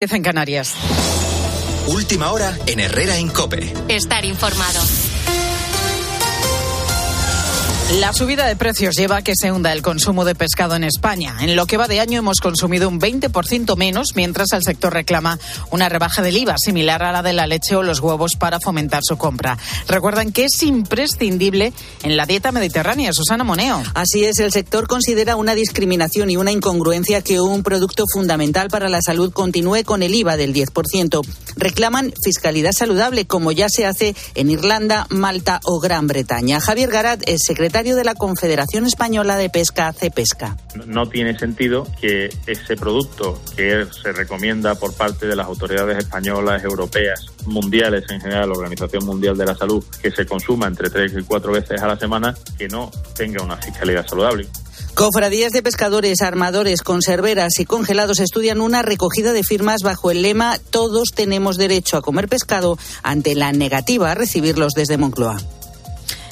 en Canarias. Última hora en Herrera Incope. Estar informado. La subida de precios lleva a que se hunda el consumo de pescado en España. En lo que va de año hemos consumido un 20% menos, mientras el sector reclama una rebaja del IVA similar a la de la leche o los huevos para fomentar su compra. Recuerdan que es imprescindible en la dieta mediterránea. Susana Moneo. Así es, el sector considera una discriminación y una incongruencia que un producto fundamental para la salud continúe con el IVA del 10%. Reclaman fiscalidad saludable, como ya se hace en Irlanda, Malta o Gran Bretaña. Javier Garat es secretario de la Confederación Española de Pesca, CEPESCA. No tiene sentido que ese producto que se recomienda por parte de las autoridades españolas, europeas, mundiales en general, la Organización Mundial de la Salud, que se consuma entre tres y cuatro veces a la semana, que no tenga una fiscalidad saludable. Cofradías de pescadores, armadores, conserveras y congelados estudian una recogida de firmas bajo el lema Todos tenemos derecho a comer pescado ante la negativa a recibirlos desde Moncloa.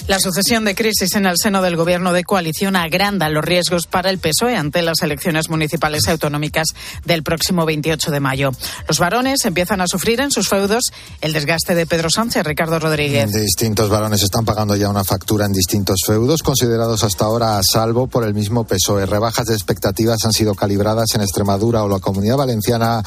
La sucesión de crisis en el seno del gobierno de coalición agranda los riesgos para el PSOE ante las elecciones municipales y autonómicas del próximo 28 de mayo. Los varones empiezan a sufrir en sus feudos el desgaste de Pedro Sánchez, Ricardo Rodríguez. Distintos varones están pagando ya una factura en distintos feudos, considerados hasta ahora a salvo por el mismo PSOE. Rebajas de expectativas han sido calibradas en Extremadura o la Comunidad Valenciana,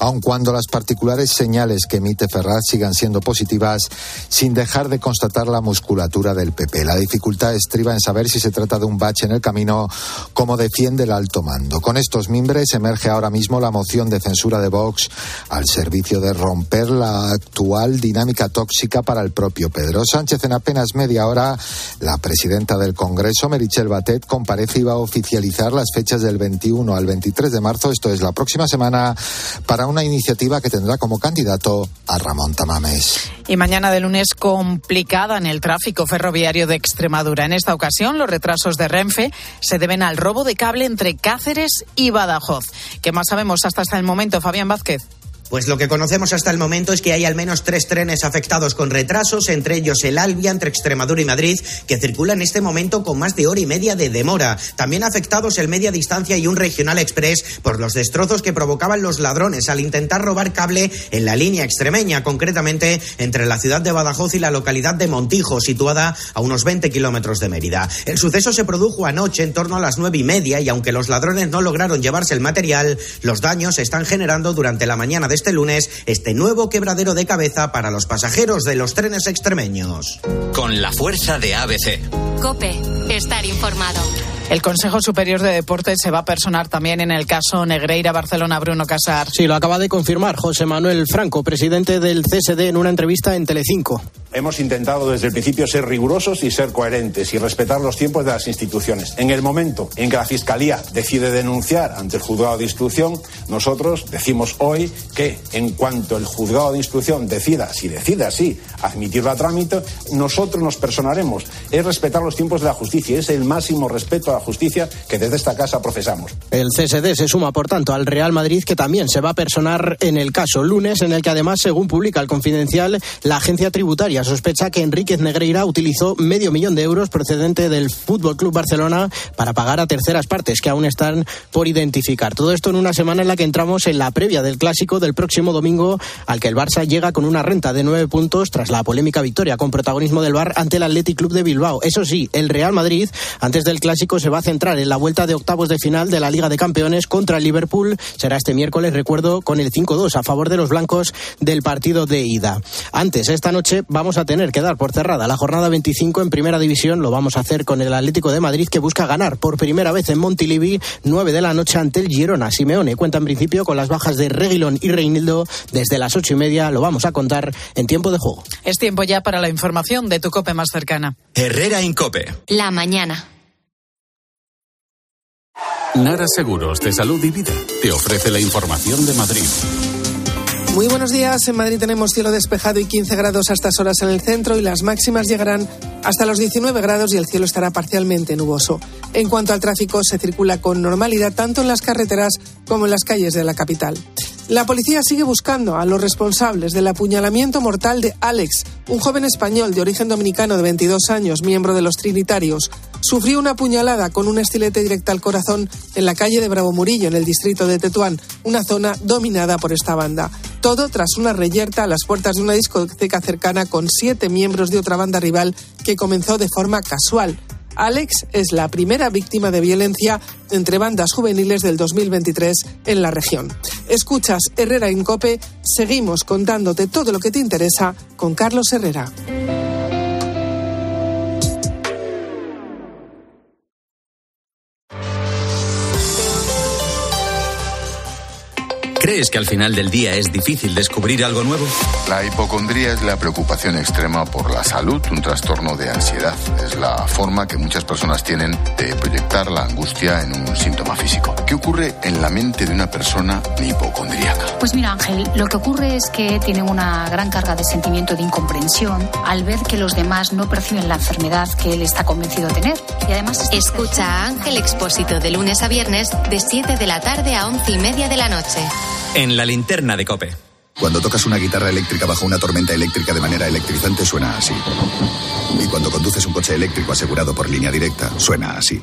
aun cuando las particulares señales que emite Ferraz sigan siendo positivas, sin dejar de constatar la musculatura de el PP. La dificultad estriba en saber si se trata de un bache en el camino, como defiende el alto mando. Con estos mimbres emerge ahora mismo la moción de censura de Vox al servicio de romper la actual dinámica tóxica para el propio Pedro Sánchez. En apenas media hora, la presidenta del Congreso, Merichel Batet, comparece y va a oficializar las fechas del 21 al 23 de marzo, esto es la próxima semana, para una iniciativa que tendrá como candidato a Ramón Tamames. Y mañana de lunes complicada en el tráfico ferroviario de Extremadura. En esta ocasión, los retrasos de Renfe se deben al robo de cable entre Cáceres y Badajoz. ¿Qué más sabemos hasta, hasta el momento, Fabián Vázquez? Pues lo que conocemos hasta el momento es que hay al menos tres trenes afectados con retrasos, entre ellos el Albia entre Extremadura y Madrid, que circula en este momento con más de hora y media de demora. También afectados el Media Distancia y un Regional Express por los destrozos que provocaban los ladrones al intentar robar cable en la línea extremeña, concretamente entre la ciudad de Badajoz y la localidad de Montijo, situada a unos 20 kilómetros de Mérida. El suceso se produjo anoche en torno a las nueve y media y aunque los ladrones no lograron llevarse el material, los daños se están generando durante la mañana de este lunes este nuevo quebradero de cabeza para los pasajeros de los trenes extremeños. Con la fuerza de ABC. Cope, estar informado. El Consejo Superior de Deportes se va a personar también en el caso Negreira Barcelona Bruno Casar. Sí, lo acaba de confirmar José Manuel Franco, presidente del CSD, en una entrevista en Telecinco. Hemos intentado desde el principio ser rigurosos y ser coherentes y respetar los tiempos de las instituciones. En el momento en que la Fiscalía decide denunciar ante el juzgado de instrucción, nosotros decimos hoy que en cuanto el juzgado de instrucción decida, si decide así, admitirla a trámite, nosotros nos personaremos. Es respetar los tiempos de la justicia, es el máximo respeto a la justicia que desde esta casa profesamos. El CSD se suma, por tanto, al Real Madrid, que también se va a personar en el caso lunes, en el que además, según publica el Confidencial, la agencia tributaria sospecha que Enríquez Negreira utilizó medio millón de euros procedente del Fútbol Club Barcelona para pagar a terceras partes que aún están por identificar. Todo esto en una semana en la que entramos en la previa del clásico del próximo domingo, al que el Barça llega con una renta de nueve puntos tras la polémica victoria con protagonismo del Bar ante el Athletic Club de Bilbao. Eso sí, el Real Madrid, antes del clásico, se va a centrar en la vuelta de octavos de final de la Liga de Campeones contra el Liverpool. Será este miércoles, recuerdo, con el 5-2 a favor de los blancos del partido de ida. Antes, esta noche vamos a tener que dar por cerrada la jornada 25 en Primera División. Lo vamos a hacer con el Atlético de Madrid que busca ganar por primera vez en Montilivi, 9 de la noche ante el Girona. Simeone cuenta en principio con las bajas de Reguilón y Reinildo desde las ocho y media. Lo vamos a contar en tiempo de juego. Es tiempo ya para la información de tu cope más cercana. Herrera Incope. La mañana. Nara Seguros de Salud y Vida te ofrece la información de Madrid. Muy buenos días. En Madrid tenemos cielo despejado y 15 grados a estas horas en el centro y las máximas llegarán hasta los 19 grados y el cielo estará parcialmente nuboso. En cuanto al tráfico, se circula con normalidad tanto en las carreteras como en las calles de la capital. La policía sigue buscando a los responsables del apuñalamiento mortal de Alex, un joven español de origen dominicano de 22 años, miembro de los Trinitarios. sufrió una puñalada con un estilete directa al corazón en la calle de Bravo Murillo, en el distrito de Tetuán, una zona dominada por esta banda. Todo tras una reyerta a las puertas de una discoteca cercana con siete miembros de otra banda rival que comenzó de forma casual. Alex es la primera víctima de violencia entre bandas juveniles del 2023 en la región. Escuchas Herrera en Cope, seguimos contándote todo lo que te interesa con Carlos Herrera. ¿Crees que al final del día es difícil descubrir algo nuevo? La hipocondría es la preocupación extrema por la salud, un trastorno de ansiedad. Es la forma que muchas personas tienen de proyectar la angustia en un síntoma físico. ¿Qué ocurre en la mente de una persona hipocondríaca? Pues mira, Ángel, lo que ocurre es que tienen una gran carga de sentimiento de incomprensión al ver que los demás no perciben la enfermedad que él está convencido de tener. Y además... Escucha a Ángel Expósito de lunes a viernes de 7 de la tarde a 11 y media de la noche. En la linterna de Cope. Cuando tocas una guitarra eléctrica bajo una tormenta eléctrica de manera electrizante suena así. Y cuando conduces un coche eléctrico asegurado por línea directa, suena así.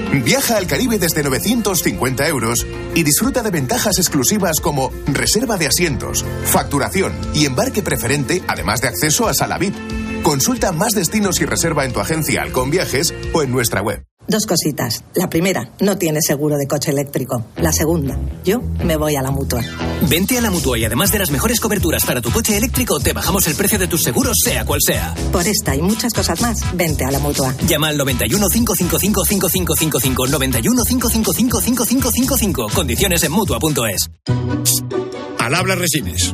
Viaja al Caribe desde 950 euros y disfruta de ventajas exclusivas como reserva de asientos, facturación y embarque preferente, además de acceso a sala VIP. Consulta más destinos y reserva en tu agencia Halcón Viajes o en nuestra web. Dos cositas. La primera, no tienes seguro de coche eléctrico. La segunda, yo me voy a la mutua. Vente a la mutua y además de las mejores coberturas para tu coche eléctrico, te bajamos el precio de tus seguros, sea cual sea. Por esta y muchas cosas más, vente a la mutua. Llama al 91 555 5555 91 555 5555. Condiciones en mutua.es. Al habla Resines.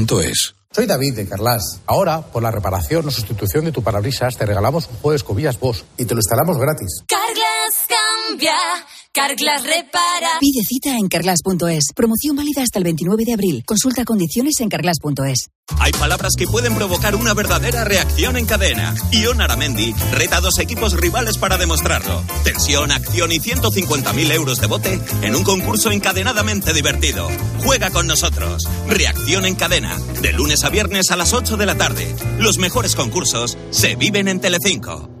Soy David de Carlas. Ahora, por la reparación o sustitución de tu parabrisas, te regalamos un juego de escobillas Bosch y te lo instalamos gratis. Carglass cambia, Carglass repara. Pide cita en carglass.es. Promoción válida hasta el 29 de abril. Consulta condiciones en carglass.es. Hay palabras que pueden provocar una verdadera reacción en cadena. Ion Aramendi reta a dos equipos rivales para demostrarlo. Tensión, acción y 150.000 euros de bote en un concurso encadenadamente divertido. Juega con nosotros. Reacción en cadena. De lunes a viernes a las 8 de la tarde. Los mejores concursos se viven en Telecinco.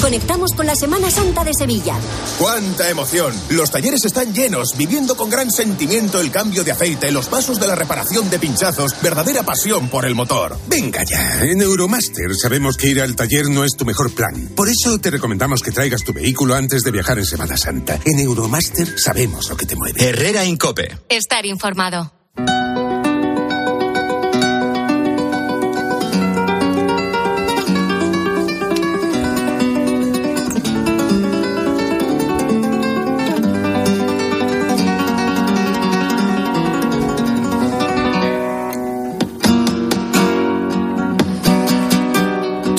Conectamos con la Semana Santa de Sevilla. ¡Cuánta emoción! Los talleres están llenos, viviendo con gran sentimiento el cambio de aceite, los pasos de la reparación de pinchazos, verdadera pasión por el motor. Venga ya, en Euromaster sabemos que ir al taller no es tu mejor plan. Por eso te recomendamos que traigas tu vehículo antes de viajar en Semana Santa. En Euromaster sabemos lo que te mueve. Herrera Incope. Estar informado.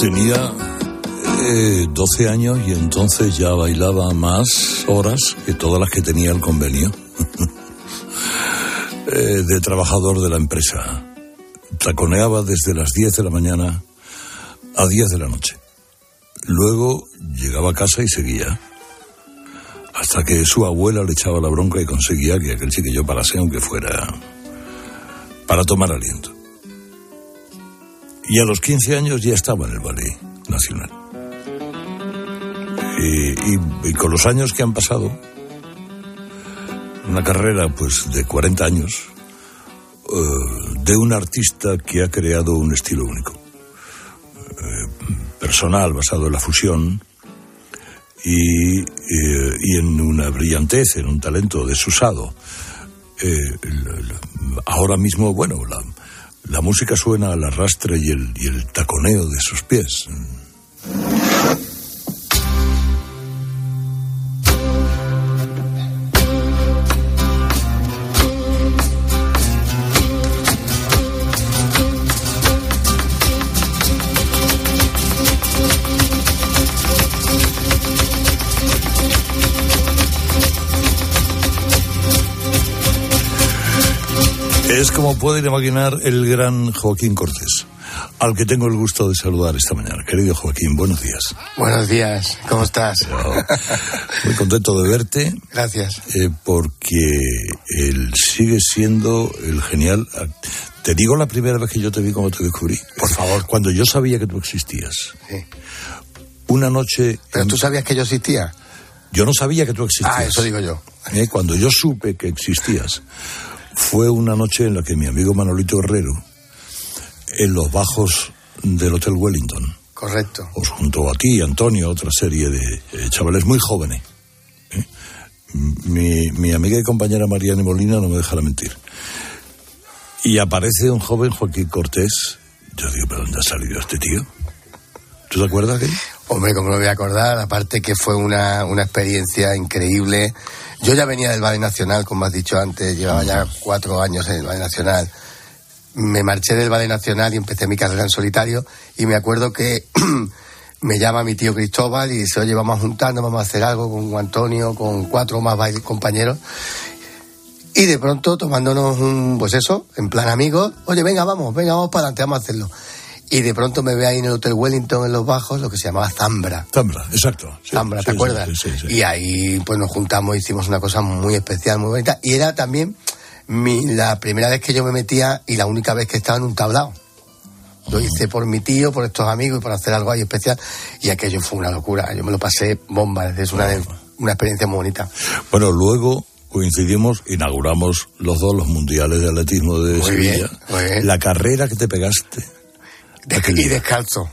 Tenía eh, 12 años y entonces ya bailaba más horas que todas las que tenía el convenio eh, de trabajador de la empresa. Taconeaba desde las 10 de la mañana a 10 de la noche. Luego llegaba a casa y seguía. hasta que su abuela le echaba la bronca y conseguía que aquel chiquillo parase aunque fuera para tomar aliento. Y a los 15 años ya estaba en el Ballet Nacional. Y, con los años que han pasado, una carrera pues de 40 años, eh, de un artista que ha creado un estilo único, eh, personal, basado en la fusión, y, eh, y, en una brillantez, en un talento desusado. ahora mismo, bueno, la, la, música suena al arrastre y el, y el taconeo de sus pies. Es como pueden imaginar el gran Joaquín Cortés, al que tengo el gusto de saludar esta mañana. Querido Joaquín, buenos días. Buenos días, ¿cómo estás? Muy contento de verte. Gracias. Eh, porque él sigue siendo el genial. Te digo la primera vez que yo te vi cuando te descubrí. Por favor. Cuando yo sabía que tú existías. Sí. Una noche. ¿Pero tú sabías que yo existía? Yo no sabía que tú existías. Ah, eso digo yo. Eh, cuando yo supe que existías fue una noche en la que mi amigo Manolito Herrero, en los bajos del Hotel Wellington, correcto, os junto a ti, Antonio, otra serie de eh, chavales muy jóvenes. ¿eh? Mi, mi, amiga y compañera Mariana Molina no me dejará mentir. Y aparece un joven Joaquín Cortés. Yo digo, ¿pero dónde ha salido este tío? ¿Tú te acuerdas de él? Hombre, como lo voy a acordar, aparte que fue una, una experiencia increíble. Yo ya venía del Ballet Nacional, como has dicho antes, llevaba ya cuatro años en el Ballet Nacional. Me marché del Ballet Nacional y empecé mi carrera en solitario y me acuerdo que me llama mi tío Cristóbal y dice, oye, vamos juntando, vamos a hacer algo con Antonio, con cuatro más compañeros. Y de pronto tomándonos un, pues eso, en plan amigos, oye, venga, vamos, venga, vamos para adelante, vamos a hacerlo. Y de pronto me ve ahí en el Hotel Wellington, en los bajos, lo que se llamaba Zambra. Zambra, exacto. Sí, Zambra, ¿te acuerdas? Sí, sí, y ahí pues nos juntamos, hicimos una cosa muy especial, muy bonita. Y era también mi, la primera vez que yo me metía y la única vez que estaba en un tablao. Lo hice por mi tío, por estos amigos y por hacer algo ahí especial. Y aquello fue una locura. Yo me lo pasé bomba. Es una, una experiencia muy bonita. Bueno, luego coincidimos, inauguramos los dos los mundiales de atletismo de muy Sevilla. Bien, muy bien. La carrera que te pegaste. Y descalzo.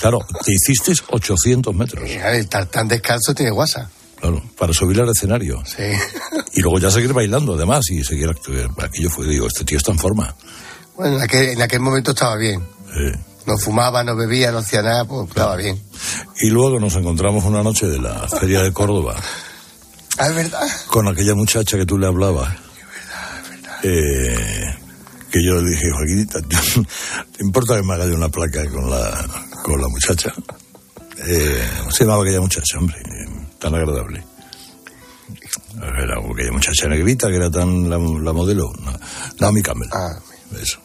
Claro, te hiciste 800 metros. El tartán descalzo tiene guasa. Claro, para subir al escenario. Sí. Y luego ya seguir bailando, además, y seguir Aquello fue, digo, este tío está en forma. Bueno, en aquel, en aquel momento estaba bien. Sí. No fumaba, no bebía, no hacía nada, pues estaba bien. Y luego nos encontramos una noche de la Feria de Córdoba. Ah, es verdad. Con aquella muchacha que tú le hablabas. Es verdad, es verdad. Eh, que yo le dije, Joaquinita, ¿te importa que me haga yo una placa con la, con la muchacha? Eh, se llamaba aquella muchacha, hombre, tan agradable. Era aquella muchacha negrita que era tan la, la modelo, Naomi Campbell. Ah, Eso.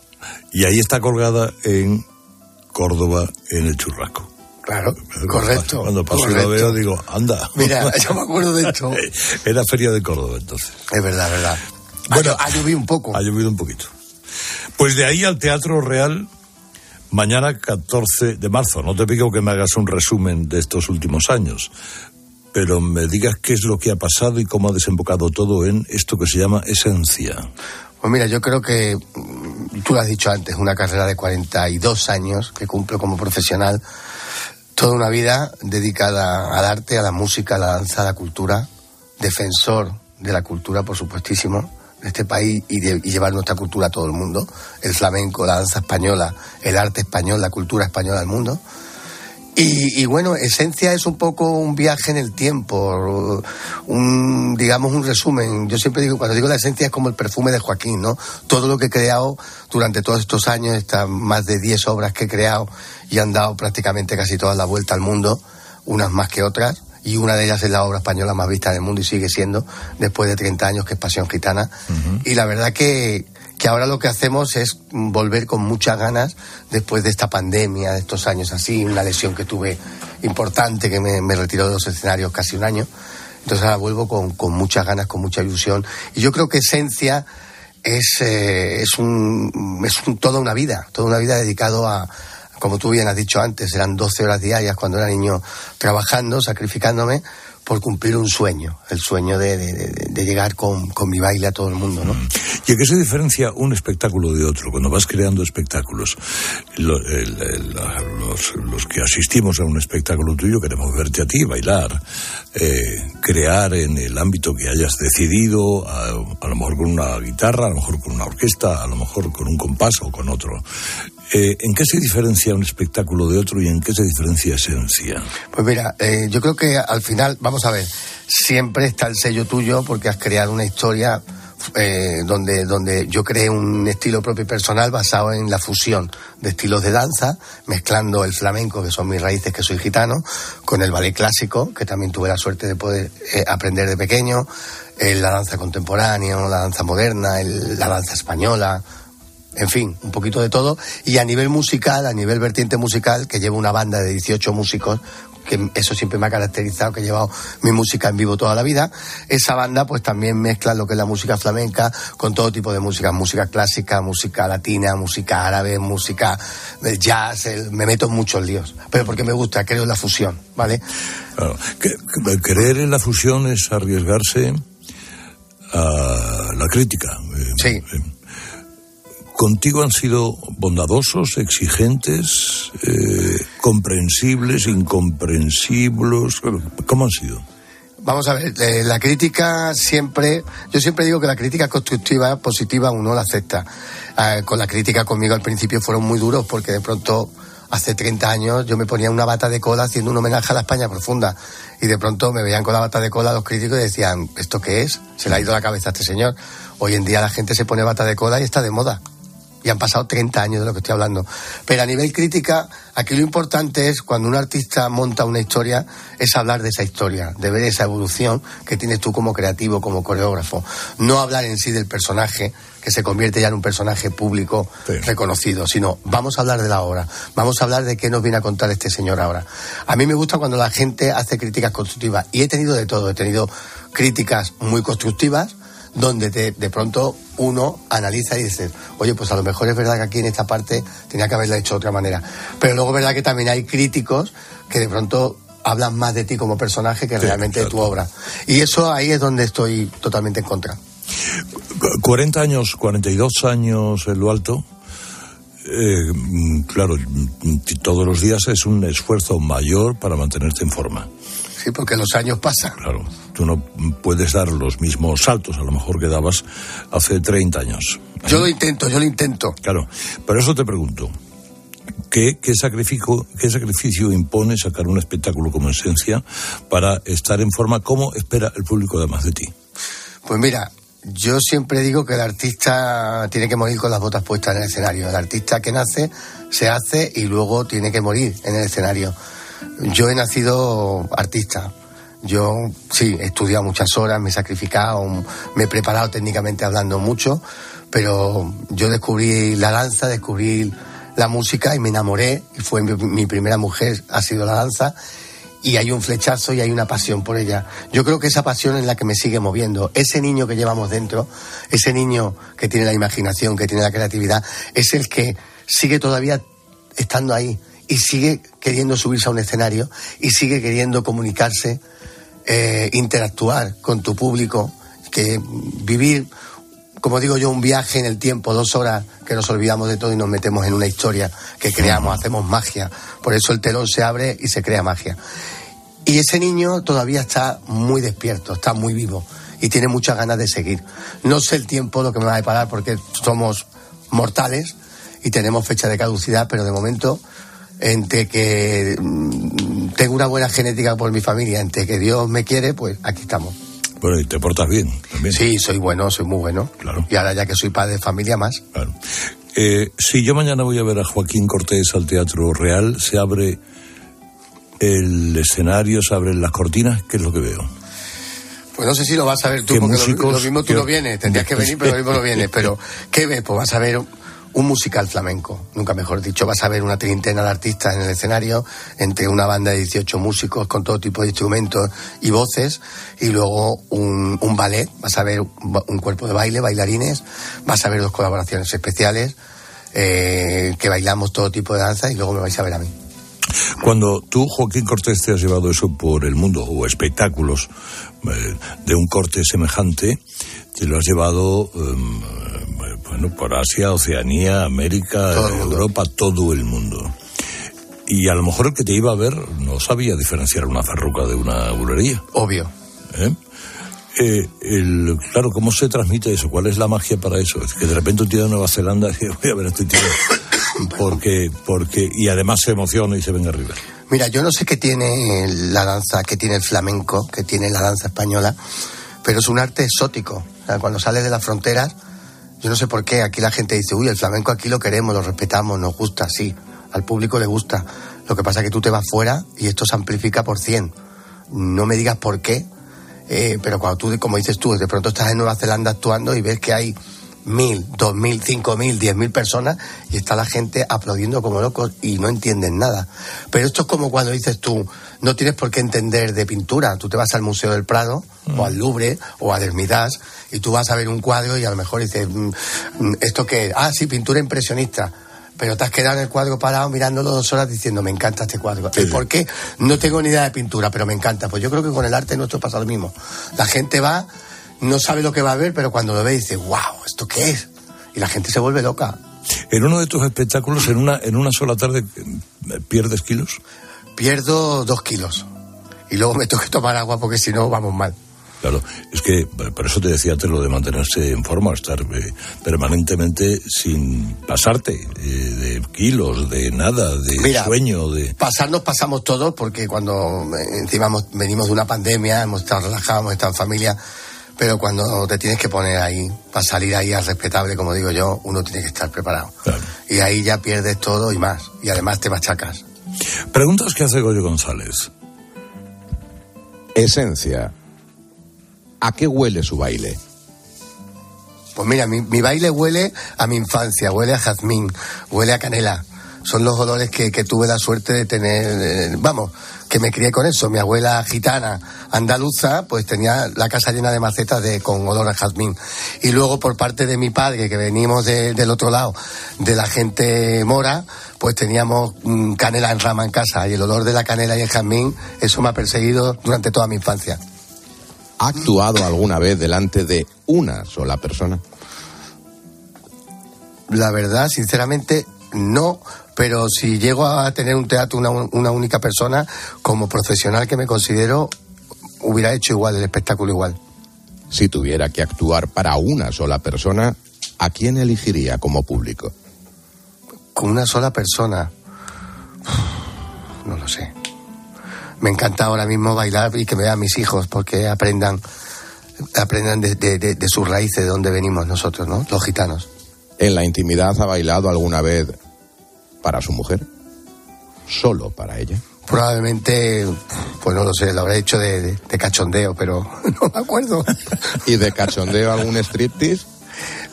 Y ahí está colgada en Córdoba, en el churrasco. Claro, correcto. Cuando paso y lo veo, digo, anda. Mira, yo me acuerdo de esto. Era Feria de Córdoba, entonces. Es verdad, verdad. Bueno, ha llovido un poco. Ha llovido un poquito. Pues de ahí al Teatro Real, mañana 14 de marzo. No te pido que me hagas un resumen de estos últimos años, pero me digas qué es lo que ha pasado y cómo ha desembocado todo en esto que se llama esencia. Pues mira, yo creo que, tú lo has dicho antes, una carrera de 42 años que cumplo como profesional, toda una vida dedicada al arte, a la música, a la danza, a la cultura, defensor de la cultura, por supuestísimo, este país y, de, y llevar nuestra cultura a todo el mundo, el flamenco, la danza española, el arte español, la cultura española al mundo. Y, y, bueno, Esencia es un poco un viaje en el tiempo, un, digamos, un resumen. Yo siempre digo, cuando digo la esencia es como el perfume de Joaquín, ¿no? Todo lo que he creado durante todos estos años, estas más de 10 obras que he creado y han dado prácticamente casi toda la vuelta al mundo, unas más que otras. Y una de ellas es la obra española más vista del mundo y sigue siendo, después de 30 años, que es Pasión Gitana. Uh -huh. Y la verdad que, que ahora lo que hacemos es volver con muchas ganas después de esta pandemia, de estos años así, una lesión que tuve importante que me, me retiró de los escenarios casi un año. Entonces ahora vuelvo con, con muchas ganas, con mucha ilusión. Y yo creo que Esencia es, eh, es, un, es un, toda una vida, toda una vida dedicado a, como tú bien has dicho antes, eran 12 horas diarias cuando era niño trabajando, sacrificándome por cumplir un sueño, el sueño de, de, llegar con, mi baile a todo el mundo, ¿no? ¿Y en qué se diferencia un espectáculo de otro? Cuando vas creando espectáculos, los, que asistimos a un espectáculo tuyo queremos verte a ti, bailar, eh, crear en el ámbito que hayas decidido, a, a, lo mejor con una guitarra, a lo mejor con una orquesta, a lo mejor con un compás o con otro. Eh, ¿En qué se diferencia un espectáculo de otro y en qué se diferencia esencia? Pues mira, eh, yo creo que al final, vamos a ver, siempre está el sello tuyo porque has creado una historia eh, donde, donde yo creé un estilo propio y personal basado en la fusión de estilos de danza, mezclando el flamenco, que son mis raíces, que soy gitano, con el ballet clásico, que también tuve la suerte de poder eh, aprender de pequeño, eh, la danza contemporánea, la danza moderna, el, la danza española, en fin, un poquito de todo. Y a nivel musical, a nivel vertiente musical, que llevo una banda de 18 músicos, que eso siempre me ha caracterizado, que he llevado mi música en vivo toda la vida. Esa banda pues también mezcla lo que es la música flamenca con todo tipo de música, música clásica, música latina, música árabe, música de jazz, el, me meto en muchos líos, pero porque me gusta, creo en la fusión, ¿vale? Claro. Creer en la fusión es arriesgarse a la crítica. Sí. ¿Contigo han sido bondadosos, exigentes, eh, comprensibles, incomprensibles? ¿Cómo han sido? Vamos a ver, eh, la crítica siempre, yo siempre digo que la crítica constructiva, positiva, uno la acepta. Eh, con la crítica conmigo al principio fueron muy duros porque de pronto hace 30 años yo me ponía una bata de cola haciendo un homenaje a la España profunda y de pronto me veían con la bata de cola los críticos y decían, ¿esto qué es? Se le ha ido la cabeza a este señor. Hoy en día la gente se pone bata de cola y está de moda y han pasado 30 años de lo que estoy hablando. Pero a nivel crítica, aquí lo importante es cuando un artista monta una historia, es hablar de esa historia, de ver esa evolución que tienes tú como creativo, como coreógrafo. No hablar en sí del personaje, que se convierte ya en un personaje público sí. reconocido, sino vamos a hablar de la obra, vamos a hablar de qué nos viene a contar este señor ahora. A mí me gusta cuando la gente hace críticas constructivas y he tenido de todo, he tenido críticas muy constructivas, donde te, de pronto uno analiza y dice, oye, pues a lo mejor es verdad que aquí en esta parte tenía que haberla hecho de otra manera. Pero luego es verdad que también hay críticos que de pronto hablan más de ti como personaje que sí, realmente claro. de tu obra. Y eso ahí es donde estoy totalmente en contra. 40 años, 42 años en lo alto. Eh, claro, todos los días es un esfuerzo mayor para mantenerte en forma. Sí, porque los años pasan. Claro, tú no puedes dar los mismos saltos, a lo mejor que dabas hace 30 años. ¿eh? Yo lo intento, yo lo intento. Claro, pero eso te pregunto. ¿Qué, qué, sacrificio, ¿Qué sacrificio impone sacar un espectáculo como esencia para estar en forma? ¿Cómo espera el público además de ti? Pues mira, yo siempre digo que el artista tiene que morir con las botas puestas en el escenario. El artista que nace, se hace y luego tiene que morir en el escenario. Yo he nacido artista. Yo sí, he estudiado muchas horas, me he sacrificado, me he preparado técnicamente hablando mucho, pero yo descubrí la danza, descubrí la música y me enamoré. Y fue mi, mi primera mujer, ha sido la danza y hay un flechazo y hay una pasión por ella. Yo creo que esa pasión es la que me sigue moviendo. Ese niño que llevamos dentro, ese niño que tiene la imaginación, que tiene la creatividad, es el que sigue todavía estando ahí y sigue queriendo subirse a un escenario y sigue queriendo comunicarse, eh, interactuar con tu público, que vivir, como digo yo, un viaje en el tiempo, dos horas, que nos olvidamos de todo y nos metemos en una historia que creamos, hacemos magia. Por eso el telón se abre y se crea magia. Y ese niño todavía está muy despierto, está muy vivo y tiene muchas ganas de seguir. No sé el tiempo lo que me va a deparar porque somos mortales y tenemos fecha de caducidad, pero de momento entre que mm, tengo una buena genética por mi familia, entre que Dios me quiere, pues aquí estamos. Bueno, y te portas bien también. Sí, soy bueno, soy muy bueno. Claro. Y ahora ya que soy padre de familia más. Claro. Eh, si yo mañana voy a ver a Joaquín Cortés al Teatro Real, se abre el escenario, se abren las cortinas, ¿qué es lo que veo? Pues no sé si lo vas a ver tú, porque músicos, lo, lo, mismo tú no vienes, tendrías que venir, pero lo mismo no vienes. Pero, ¿qué ves? Pues vas a ver un musical flamenco, nunca mejor dicho. Vas a ver una treintena de artistas en el escenario, entre una banda de 18 músicos con todo tipo de instrumentos y voces, y luego un, un ballet, vas a ver un cuerpo de baile, bailarines, vas a ver dos colaboraciones especiales, eh, que bailamos todo tipo de danza, y luego me vais a ver a mí. Cuando tú, Joaquín Cortés, te has llevado eso por el mundo, o espectáculos eh, de un corte semejante, te lo has llevado em, eh, bueno, por Asia, Oceanía, América, Europa, todo el mundo. Y a lo mejor el que te iba a ver no sabía diferenciar una farruca de una bulería. Obvio. ¿Eh? Eh, el, claro, ¿cómo se transmite eso? ¿Cuál es la magia para eso? Es que de repente un tío de Nueva Zelanda dice, voy a ver a este tío. Porque, porque, y además se emociona y se venga arriba. Mira, yo no sé qué tiene la danza, qué tiene el flamenco, qué tiene la danza española, pero es un arte exótico. O sea, cuando sales de las fronteras, yo no sé por qué, aquí la gente dice, uy, el flamenco aquí lo queremos, lo respetamos, nos gusta, sí, al público le gusta. Lo que pasa es que tú te vas fuera y esto se amplifica por 100. No me digas por qué, eh, pero cuando tú, como dices tú, de pronto estás en Nueva Zelanda actuando y ves que hay mil, dos mil, cinco mil, diez mil personas y está la gente aplaudiendo como locos y no entienden nada. Pero esto es como cuando dices tú, no tienes por qué entender de pintura. Tú te vas al Museo del Prado o al Louvre o al Hermitage y tú vas a ver un cuadro y a lo mejor dices, mm, mm, ¿esto qué? es? Ah, sí, pintura impresionista. Pero te has quedado en el cuadro parado mirándolo dos horas diciendo, me encanta este cuadro. ¿Y por qué? No tengo ni idea de pintura, pero me encanta. Pues yo creo que con el arte nuestro pasa lo mismo. La gente va, no sabe lo que va a ver, pero cuando lo ve dice, wow, ¿esto qué es? Y la gente se vuelve loca. En uno de tus espectáculos, en una, en una sola tarde, ¿pierdes kilos? Pierdo dos kilos. Y luego me tengo que tomar agua porque si no vamos mal. Claro, es que por eso te decía te lo de mantenerse en forma, estar eh, permanentemente sin pasarte eh, de kilos, de nada, de Mira, sueño, de... Pasarnos pasamos todos porque cuando eh, encima venimos de una pandemia, hemos estado relajados, hemos estado en familia, pero cuando te tienes que poner ahí, para salir ahí al respetable, como digo yo, uno tiene que estar preparado. Y ahí ya pierdes todo y más. Y además te machacas. Preguntas que hace Goyo González. Esencia. ¿A qué huele su baile? Pues mira, mi, mi baile huele a mi infancia, huele a jazmín, huele a canela. Son los olores que, que tuve la suerte de tener, eh, vamos, que me crié con eso. Mi abuela gitana andaluza, pues tenía la casa llena de macetas de, con olor a jazmín. Y luego por parte de mi padre, que venimos de- del otro lado, de la gente mora, pues teníamos mm, canela en rama en casa. Y el olor de la canela y el jazmín, eso me ha perseguido durante toda mi infancia. ¿Ha actuado alguna vez delante de una sola persona? La verdad, sinceramente, no. Pero si llego a tener un teatro una, una única persona, como profesional que me considero, hubiera hecho igual el espectáculo igual. Si tuviera que actuar para una sola persona, ¿a quién elegiría como público? Con una sola persona. No lo sé. Me encanta ahora mismo bailar y que vean mis hijos porque aprendan aprendan de, de- de- de sus raíces, de donde venimos nosotros, ¿no? Los gitanos. ¿En la intimidad ha bailado alguna vez para su mujer? ¿Solo para ella? Probablemente, pues no lo sé, lo habré hecho de, de- de cachondeo, pero no me acuerdo. ¿Y de cachondeo algún striptease?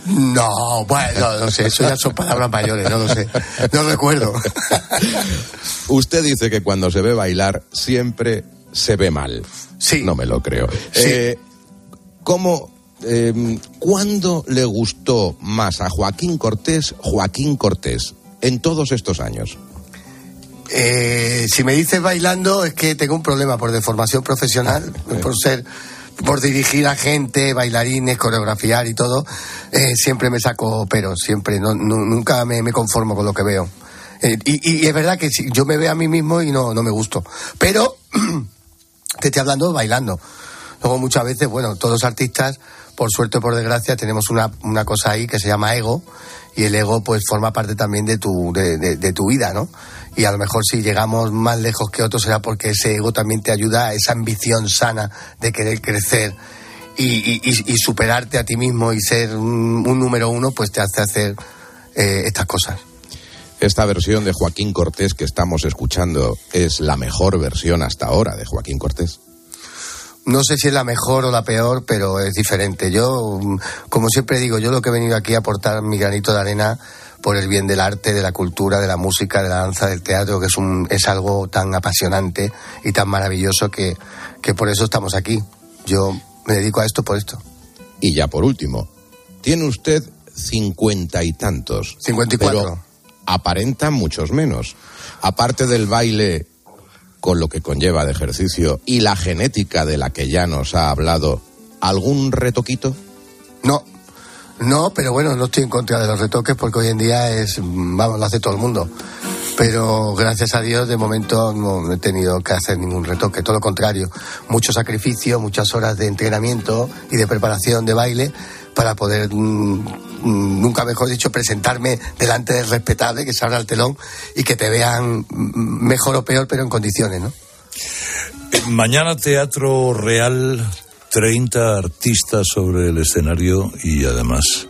No, bueno, no sé, eso ya son palabras mayores, no lo sé. No recuerdo. Usted dice que cuando se ve bailar siempre se ve mal. Sí. No me lo creo. Eh, ¿Cómo, eh, cuándo le gustó más a Joaquín Cortés, Joaquín Cortés, en todos estos años? Eh, si me dices bailando, es que tengo un problema por deformación profesional, por ser, por dirigir a gente, bailarines, coreografiar y todo. eh, siempre me saco pero, siempre, no, nu- nunca me, me conformo con lo que veo. Eh, y, y es verdad que si yo me veo a mí mismo y no, no me gusto. Pero te estoy hablando bailando. Luego muchas veces, bueno, todos los artistas, por suerte o por desgracia, tenemos una, una cosa ahí que se llama ego y el ego pues forma parte también de tu, de, de- tu vida, ¿no? Y a lo mejor si llegamos más lejos que otros será porque ese ego también te ayuda a esa ambición sana de querer crecer y, superarte a ti mismo y ser un, un número uno, pues te hace hacer eh, estas cosas. Esta versión de Joaquín Cortés que estamos escuchando es la mejor versión hasta ahora de Joaquín Cortés. No sé si es la mejor o la peor, pero es diferente. Yo, mm, como siempre digo, yo lo que he venido aquí a aportar mi granito de arena por el bien del arte, de la cultura, de la música, de la danza, del teatro, que es, un, es algo tan apasionante y tan maravilloso que, que por eso estamos aquí. Yo me dedico a esto por esto. Y ya por último, tiene usted cincuenta y tantos. Cincuenta y cuatro. Aparenta muchos menos. Aparte del baile con lo que conlleva de ejercicio y la genética de la que ya nos ha hablado, ¿algún retoquito? No, no, pero bueno, no estoy en contra de los retoques porque hoy en día es, vamos, lo hace todo el mundo. Pero gracias a Dios, de momento no he tenido que hacer ningún retoque, todo lo contrario. Mucho sacrificio, muchas horas de entrenamiento y de preparación de baile para poder, mm, mm, nunca mejor dicho, presentarme delante del respetable, que se abra el telón y que te vean mm, mejor o peor, pero en condiciones, ¿no? Mañana Teatro Real, 30 artistas sobre el escenario y además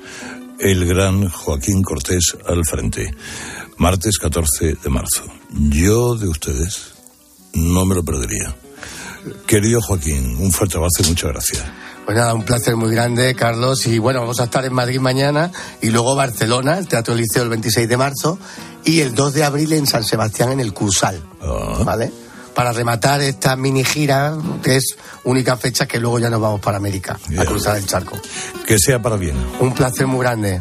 el gran Joaquín Cortés al frente. Martes 14 de marzo. Yo de ustedes no me lo perdería. Querido Joaquín, un fuerte abrazo y muchas gracias. Pues nada, un placer muy grande, Carlos. Y bueno, vamos a estar en Madrid mañana y luego Barcelona, el Teatro Liceo el 26 de marzo y el 2 de abril en San Sebastián en el Cursal. ¿Vale? Para rematar esta mini gira, que es única fecha que luego ya nos vamos para América, a cruzar el charco. Que sea para bien. Un placer muy grande.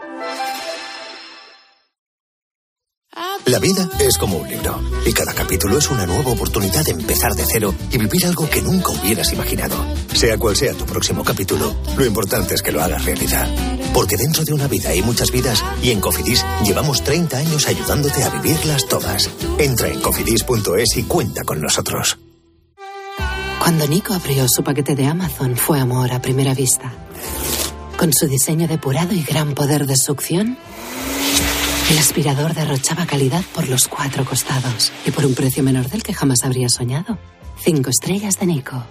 La vida es como un libro y cada capítulo es una nueva oportunidad de empezar de cero y vivir algo que nunca hubieras imaginado. Sea cual sea tu próximo capítulo, lo importante es que lo hagas realidad. Porque dentro de una vida hay muchas vidas y en Cofidis llevamos 30 años ayudándote a vivirlas todas. Entra en cofidis.es y cuenta con nosotros. Cuando Nico abrió su paquete de Amazon fue amor a primera vista. Con su diseño depurado y gran poder de succión, el aspirador derrochaba calidad por los cuatro costados y por un precio menor del que jamás habría soñado. Cinco estrellas de Nico.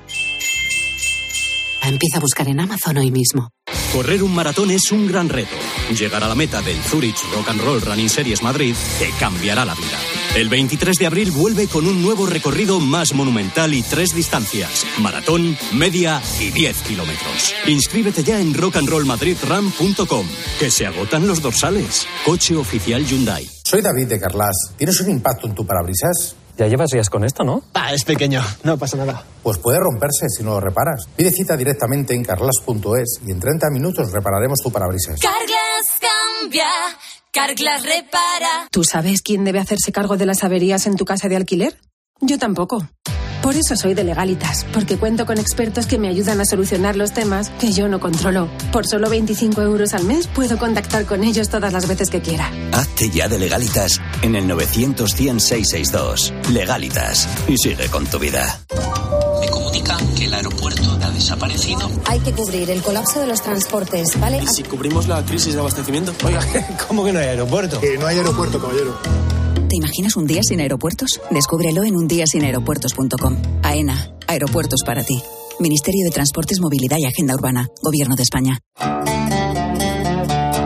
Empieza a buscar en Amazon hoy mismo. Correr un maratón es un gran reto. Llegar a la meta del Zurich Rock and Roll Running Series Madrid te cambiará la vida. El 23 de abril vuelve con un nuevo recorrido más monumental y tres distancias: maratón, media y 10 kilómetros. Inscríbete ya en rockandrollmadridrun.com, que se agotan los dorsales. Coche oficial Hyundai. Soy David de Carlas. ¿Tienes un impacto en tu parabrisas? Ya llevas días con esto, ¿no? Ah, es pequeño, no pasa nada. Pues puede romperse si no lo reparas. Pide cita directamente en carlas.es y en 30 minutos repararemos tu parabrisas. Carglass cambia, Carglass repara. ¿Tú sabes quién debe hacerse cargo de las averías en tu casa de alquiler? Yo tampoco. Por eso soy de Legalitas, porque cuento con expertos que me ayudan a solucionar los temas que yo no controlo. Por solo 25 euros al mes puedo contactar con ellos todas las veces que quiera. Hazte ya de legalitas en el 900 100 662. Legalitas. Y sigue con tu vida. Comunican que el aeropuerto ha desaparecido. Hay que cubrir el colapso de los transportes, ¿vale? ¿Y si cubrimos la crisis de abastecimiento? Oiga, ¿cómo que no hay aeropuerto? Que no hay aeropuerto, caballero. ¿Te imaginas un día sin aeropuertos? Descúbrelo en undiasinaeropuertos.com. AENA, aeropuertos para ti. Ministerio de Transportes, Movilidad y Agenda Urbana. Gobierno de España.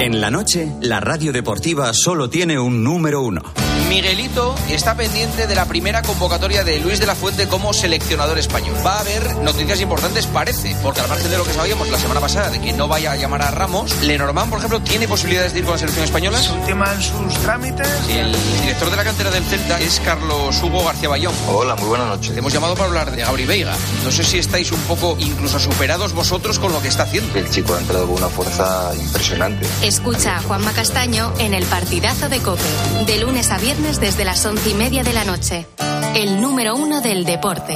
En la noche, la radio deportiva solo tiene un número uno. Miguelito está pendiente de la primera convocatoria de Luis de la Fuente como seleccionador español. Va a haber noticias importantes, parece, porque al margen de lo que sabíamos la semana pasada de que no vaya a llamar a Ramos, Lenormand, por ejemplo, tiene posibilidades de ir con la selección española. En sus trámites. El director de la cantera del Celta es Carlos Hugo García Bayón. Hola, muy buenas noches. Le hemos llamado para hablar de Gabri Veiga. No sé si estáis un poco incluso superados vosotros con lo que está haciendo. El chico ha entrado con una fuerza impresionante. Escucha a Juanma Castaño en el partidazo de Cope, de lunes a viernes desde las once y media de la noche. El número uno del deporte.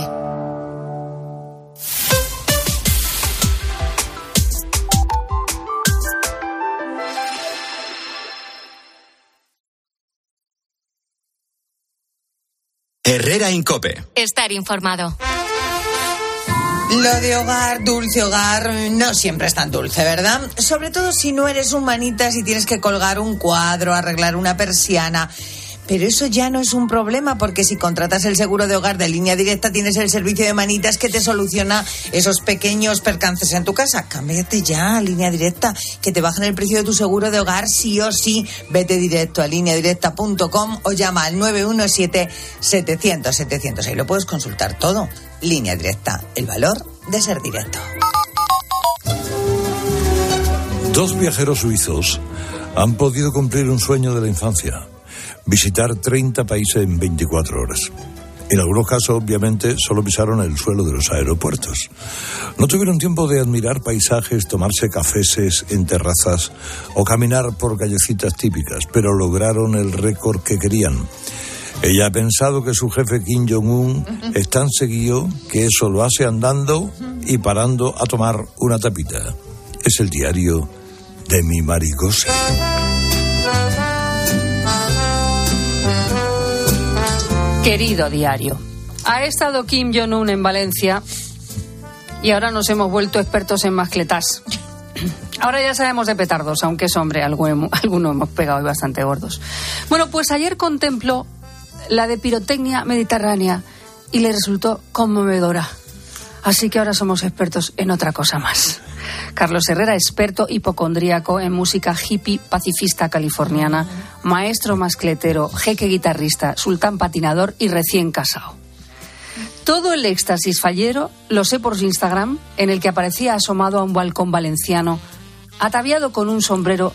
Herrera Incope. Estar informado. Lo de hogar, dulce hogar, no siempre es tan dulce, ¿verdad? Sobre todo si no eres humanita, si tienes que colgar un cuadro, arreglar una persiana. Pero eso ya no es un problema porque si contratas el seguro de hogar de línea directa tienes el servicio de manitas que te soluciona esos pequeños percances en tu casa. Cámbiate ya a línea directa, que te bajan el precio de tu seguro de hogar sí o sí. Vete directo a lineadirecta.com o llama al 917-700-700. Ahí lo puedes consultar todo. Línea directa, el valor de ser directo. Dos viajeros suizos han podido cumplir un sueño de la infancia, visitar 30 países en 24 horas. En algunos casos, obviamente, solo pisaron el suelo de los aeropuertos. No tuvieron tiempo de admirar paisajes, tomarse cafeses en terrazas o caminar por callecitas típicas, pero lograron el récord que querían. Ella ha pensado que su jefe Kim Jong-un es tan seguido que eso lo hace andando y parando a tomar una tapita. Es el diario de mi maricose. Querido diario, ha estado Kim Jong-un en Valencia y ahora nos hemos vuelto expertos en mascletas. Ahora ya sabemos de petardos, aunque es hombre, algunos hemos pegado y bastante gordos. Bueno, pues ayer contempló la de pirotecnia mediterránea y le resultó conmovedora. Así que ahora somos expertos en otra cosa más. Carlos Herrera, experto hipocondríaco en música hippie pacifista californiana, maestro mascletero, jeque guitarrista, sultán patinador y recién casado. Todo el éxtasis fallero lo sé por su Instagram, en el que aparecía asomado a un balcón valenciano, ataviado con un sombrero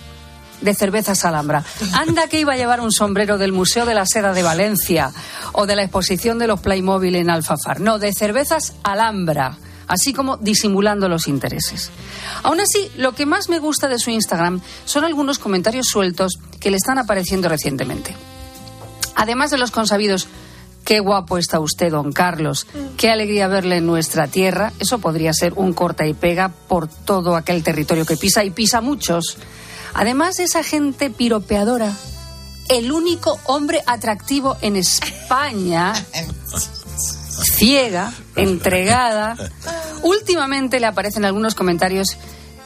de cervezas Alhambra. Anda que iba a llevar un sombrero del Museo de la Seda de Valencia o de la exposición de los Playmobil en Alfafar. No, de cervezas Alhambra así como disimulando los intereses. Aún así, lo que más me gusta de su Instagram son algunos comentarios sueltos que le están apareciendo recientemente. Además de los consabidos, qué guapo está usted, don Carlos, qué alegría verle en nuestra tierra, eso podría ser un corta y pega por todo aquel territorio que pisa y pisa muchos. Además de esa gente piropeadora, el único hombre atractivo en España ciega, entregada. Últimamente le aparecen algunos comentarios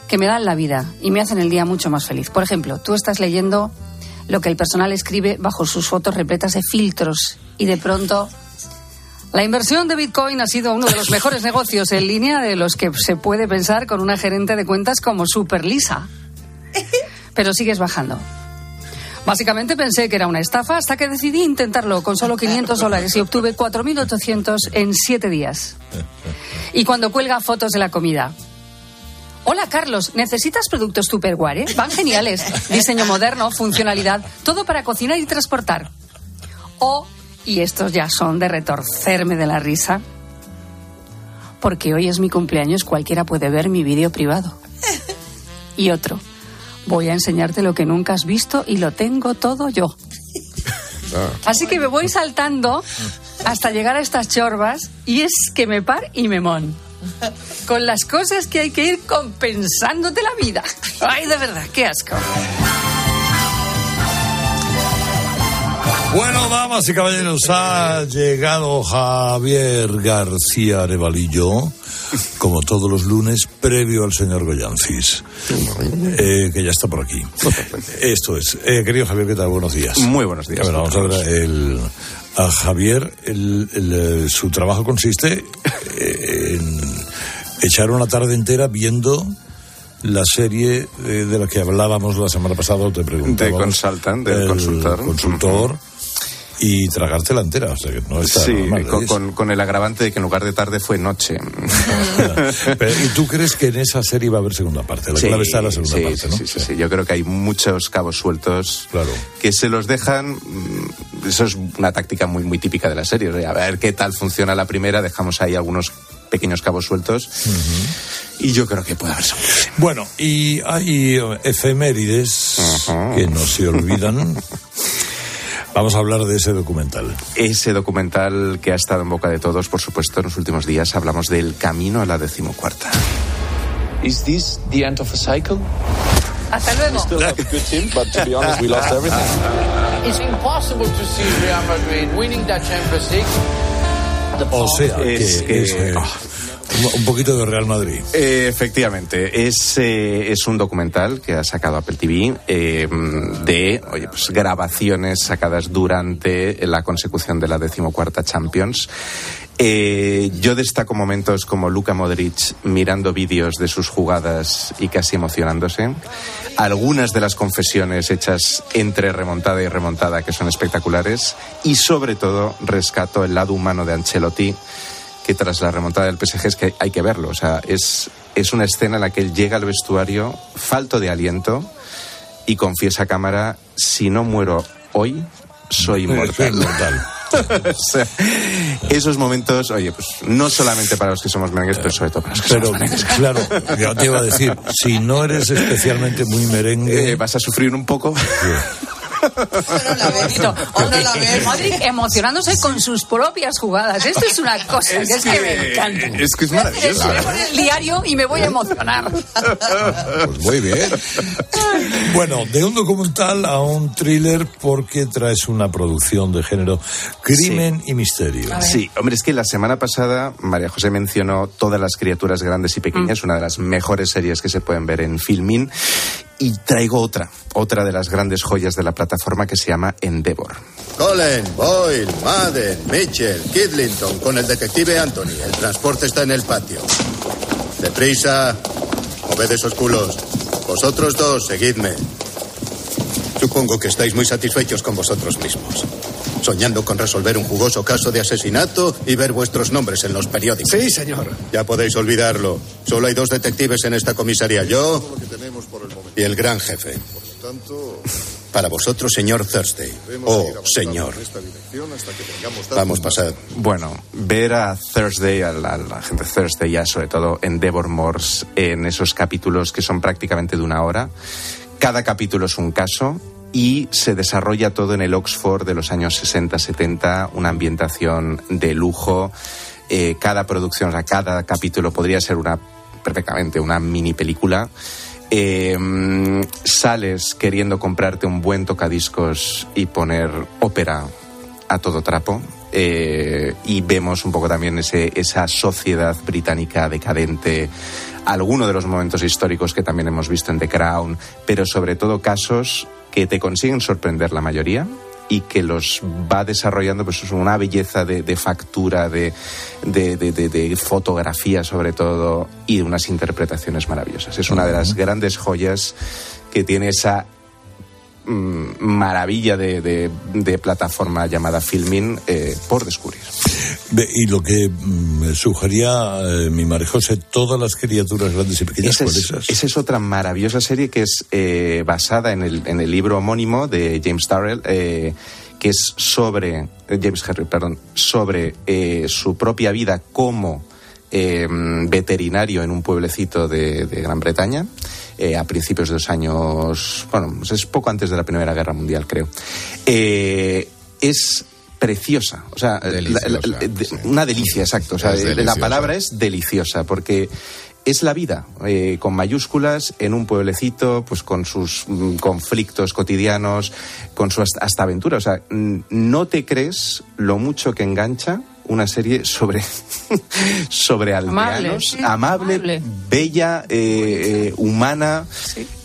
que me dan la vida y me hacen el día mucho más feliz. Por ejemplo, tú estás leyendo lo que el personal escribe bajo sus fotos repletas de filtros y de pronto la inversión de Bitcoin ha sido uno de los mejores negocios en línea de los que se puede pensar con una gerente de cuentas como Super Lisa. Pero sigues bajando. Básicamente pensé que era una estafa hasta que decidí intentarlo con solo 500 dólares y obtuve 4.800 en 7 días. Y cuando cuelga fotos de la comida. Hola Carlos, ¿necesitas productos Tupperware? Van geniales. Diseño moderno, funcionalidad, todo para cocinar y transportar. O, y estos ya son de retorcerme de la risa, porque hoy es mi cumpleaños, cualquiera puede ver mi vídeo privado. Y otro, voy a enseñarte lo que nunca has visto y lo tengo todo yo. Ah. Así que me voy saltando hasta llegar a estas chorbas y es que me par y me mon. Con las cosas que hay que ir compensándote la vida. Ay, de verdad, qué asco. Bueno, damas y caballeros, ha llegado Javier García Arevalillo, como todos los lunes, previo al señor Goyancis, eh, que ya está por aquí. Esto es. Eh, querido Javier, ¿qué tal? Buenos días. Muy buenos días. A ver, vamos a ver el, a Javier, el- el, eh, su trabajo consiste eh, en echar una tarde entera viendo la serie de la que hablábamos la semana pasada, te preguntaba. De Consultant, del consultor. consultor. Y tragártela entera, o sea que no está Sí, normal, con, ¿eh? con- con el agravante de que en lugar de tarde fue noche. Pero, ¿Y tú crees que en esa serie va a haber segunda parte? La clave está en la segunda sí, parte, sí, ¿no? sí, sí, sí. Yo creo que hay muchos cabos sueltos que se los dejan. mm, Eso es una táctica muy, muy típica de la serie. A ver qué tal funciona la primera, dejamos ahí algunos pequeños cabos sueltos. Y yo creo que puede haber segunda. Bueno, y hay efemérides que no se olvidan. Vamos a hablar de ese documental. Ese documental que ha estado en boca de todos, por supuesto, en los últimos días, hablamos del camino a la decimocuarta. Is this the end of a cycle? Hasta luego. Still have a good team, but to be honest, we lost everything. It's impossible to see Real Madrid winning that Champions League. O sea, que Es que- es, eh, Un, poquito de Real Madrid. Eh, efectivamente, es, eh, es un documental que ha sacado Apple TV eh, de oye, pues, grabaciones sacadas durante la consecución de la decimocuarta Champions. yo destaco momentos como Luka Modric mirando vídeos de sus jugadas y casi emocionándose. Algunas de las confesiones hechas entre remontada y remontada que son espectaculares. Y sobre todo rescato el lado humano de Ancelotti que tras la remontada del PSG es que hay que verlo. O sea, es, es una escena en la que él llega al vestuario falto de aliento y confiesa a cámara, si no muero hoy, soy inmortal. esos momentos, oye, pues no solamente para los que somos merengues, pero sobre todo para los que somos merengues. Claro, yo te iba a decir, si no eres especialmente muy merengue... Eh, vas a sufrir un poco. Madrid emocionándose con sus propias jugadas. Esto es una cosa que, es que me encanta. Es que es maravilloso. Voy a el diario y me voy a emocionar. Pues muy bien. Bueno, de un documental a un thriller porque traes una producción de género crimen y misterio. Sí, hombre, es que la semana pasada María José mencionó todas las criaturas grandes y pequeñas, mm. una de las mejores series que se pueden ver en Filmin. Y traigo otra, otra de las grandes joyas de la plataforma que se llama Endeavor. Colin, Boyle, Madden, Mitchell, Kidlington con el detective Anthony. El transporte está en el patio. Deprisa. Moved esos culos. Vosotros dos, seguidme. Supongo que estáis muy satisfechos con vosotros mismos. Soñando con resolver un jugoso caso de asesinato y ver vuestros nombres en los periódicos. Sí, señor. Ya podéis olvidarlo. Solo hay dos detectives en esta comisaría. Yo y el gran jefe. Para vosotros, señor Thursday. Oh, señor. Vamos, pasar. Bueno, ver a Thursday, a la, a la gente Thursday, ya sobre todo en Devor Morse, en esos capítulos que son prácticamente de una hora. Cada capítulo es un caso y se desarrolla todo en el Oxford de los años 60-70, una ambientación de lujo. Eh, cada producción, o sea, cada capítulo podría ser una perfectamente una mini película. Eh, sales queriendo comprarte un buen tocadiscos y poner ópera a todo trapo. Eh, y vemos un poco también ese, esa sociedad británica decadente, algunos de los momentos históricos que también hemos visto en The Crown, pero sobre todo casos que te consiguen sorprender la mayoría y que los va desarrollando pues es una belleza de, factura, de, de, fotografía sobre todo y de unas interpretaciones maravillosas. Es una de las grandes joyas que tiene esa maravilla de, plataforma llamada Filmin eh, por descubrir. Y lo que me mm, sugería eh, mi María José, todas las criaturas grandes y pequeñas, esa es, Esa es otra maravillosa serie que es eh, basada en el, en el libro homónimo de James Darrell que es sobre, James Henry, perdón, sobre su propia vida como veterinario en un pueblecito de Gran Bretaña. Eh, a principios de los años, bueno, pues es poco antes de la Primera Guerra Mundial, creo. Eh, es preciosa, o sea, una delicia, exacto. O sea, la palabra es deliciosa porque es la vida, eh, con mayúsculas, en un pueblecito, pues con sus mm, conflictos cotidianos, con su hasta aventura. O sea, no te crees lo mucho que engancha una serie sobre, sobre aldeanos, amable, bella, eh, eh, humana,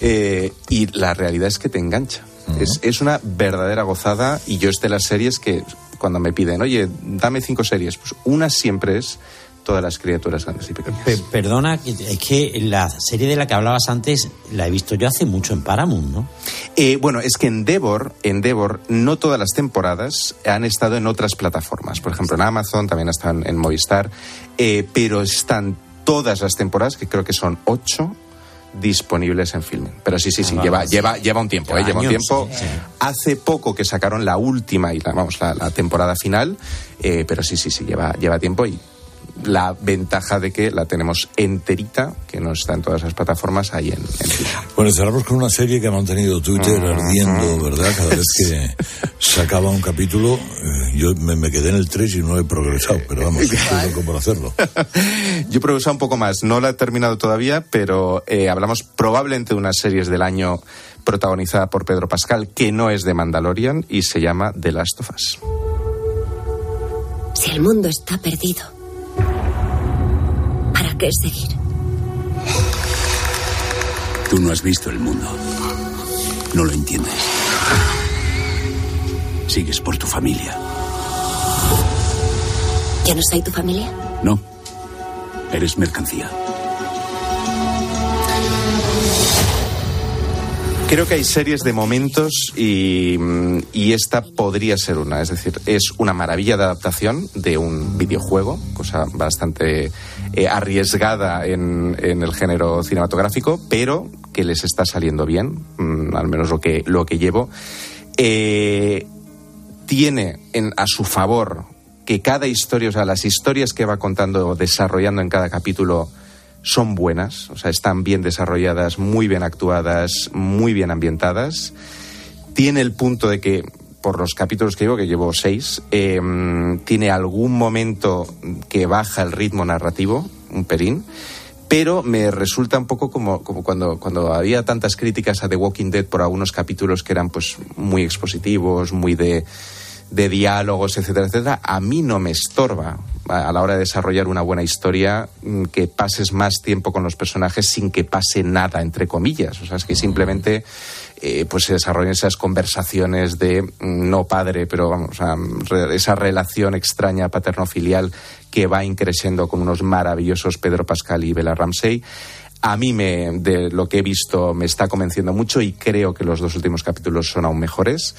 eh, y la realidad es que te engancha. es, es, una verdadera gozada y yo es de las series que cuando me piden, oye, dame cinco series, pues una siempre es todas las criaturas grandes y pequeñas. perdona, es que la serie de la que hablabas antes la he visto yo hace mucho en Paramount, ¿no? Eh, bueno, es que en Devor, en Devor, no todas las temporadas han estado en otras plataformas. Por ejemplo, en Amazon, también están en Movistar, eh, pero están todas las temporadas, que creo que son ocho, disponibles en filming. Pero sí, sí, sí, ah, lleva, lleva, lleva un tiempo, ¿eh? lleva un tiempo. Hace poco que sacaron la última y la, vamos, la, temporada final, pero sí, sí, sí, lleva, lleva tiempo y la ventaja de que la tenemos enterita, que no está en todas las plataformas, ahí en, en Bueno, cerramos con una serie que ha mantenido Twitter ardiendo, ¿verdad? Cada vez que sacaba un capítulo, eh, yo me, quedé en el 3 y no he progresado, pero vamos, estoy loco por hacerlo. yo he progresado un poco más, no la he terminado todavía, pero eh, hablamos probablemente de unas series del año protagonizada por Pedro Pascal, que no es de Mandalorian y se llama The Last of Us. Si el mundo está perdido tendrá que seguir. Tú no has visto el mundo. No lo entiendes. Sigues por tu familia. ¿Yo no soy tu familia? No. Eres mercancía. Creo que hay series de momentos y, mm, y esta podría ser una. Es decir, es una maravilla de adaptación de un videojuego, cosa bastante eh, arriesgada en, en el género cinematográfico, pero que les está saliendo bien, mm, al menos lo que, lo que llevo. Eh, tiene en- a su favor que cada historia, o sea, las historias que va contando, desarrollando en cada capítulo, son buenas, o sea, están bien desarrolladas, muy bien actuadas, muy bien ambientadas. Tiene el punto de que, por los capítulos que llevo, que llevo seis, eh, tiene algún momento que baja el ritmo narrativo, un pelín, pero me resulta un poco como, como cuando, cuando había tantas críticas a The Walking Dead por algunos capítulos que eran pues muy expositivos, muy de, de diálogos, etcétera, etcétera, a mí no me estorba a, a la hora de desarrollar una buena historia mm, que pases más tiempo con los personajes sin que pase nada, entre comillas. O sea, es que simplemente eh, pues se desarrollan esas conversaciones de mm, no padre, pero vamos, re- esa relación extraña paterno-filial que va increciendo con unos maravillosos Pedro Pascal y Bella Ramsey. A mí, me, de lo que he visto, me está convenciendo mucho y creo que los dos últimos capítulos son aún mejores.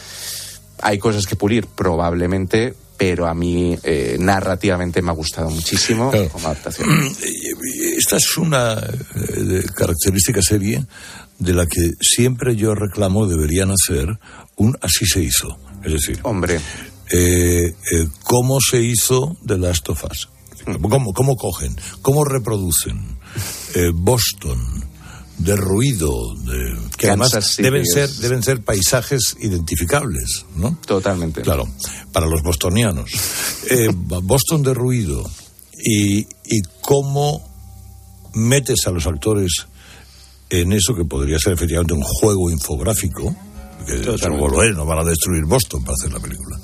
Hay cosas que pulir, probablemente, pero a mí eh, narrativamente me ha gustado muchísimo como adaptación. Esta es una eh, característica serie de la que siempre yo reclamo deberían hacer un así se hizo. Es decir, hombre, ¿cómo se hizo The Last of Us? ¿Cómo, cómo cogen? ¿Cómo reproducen? Eh, Boston, de ruido, de, que además Kansas deben ser, deben ser paisajes identificables, ¿no? Totalmente. Claro, para los bostonianos. Eh, Boston de ruido y, y cómo metes a los actores en eso que podría ser efectivamente un juego infográfico, que lo es, no van a destruir Boston para hacer la película.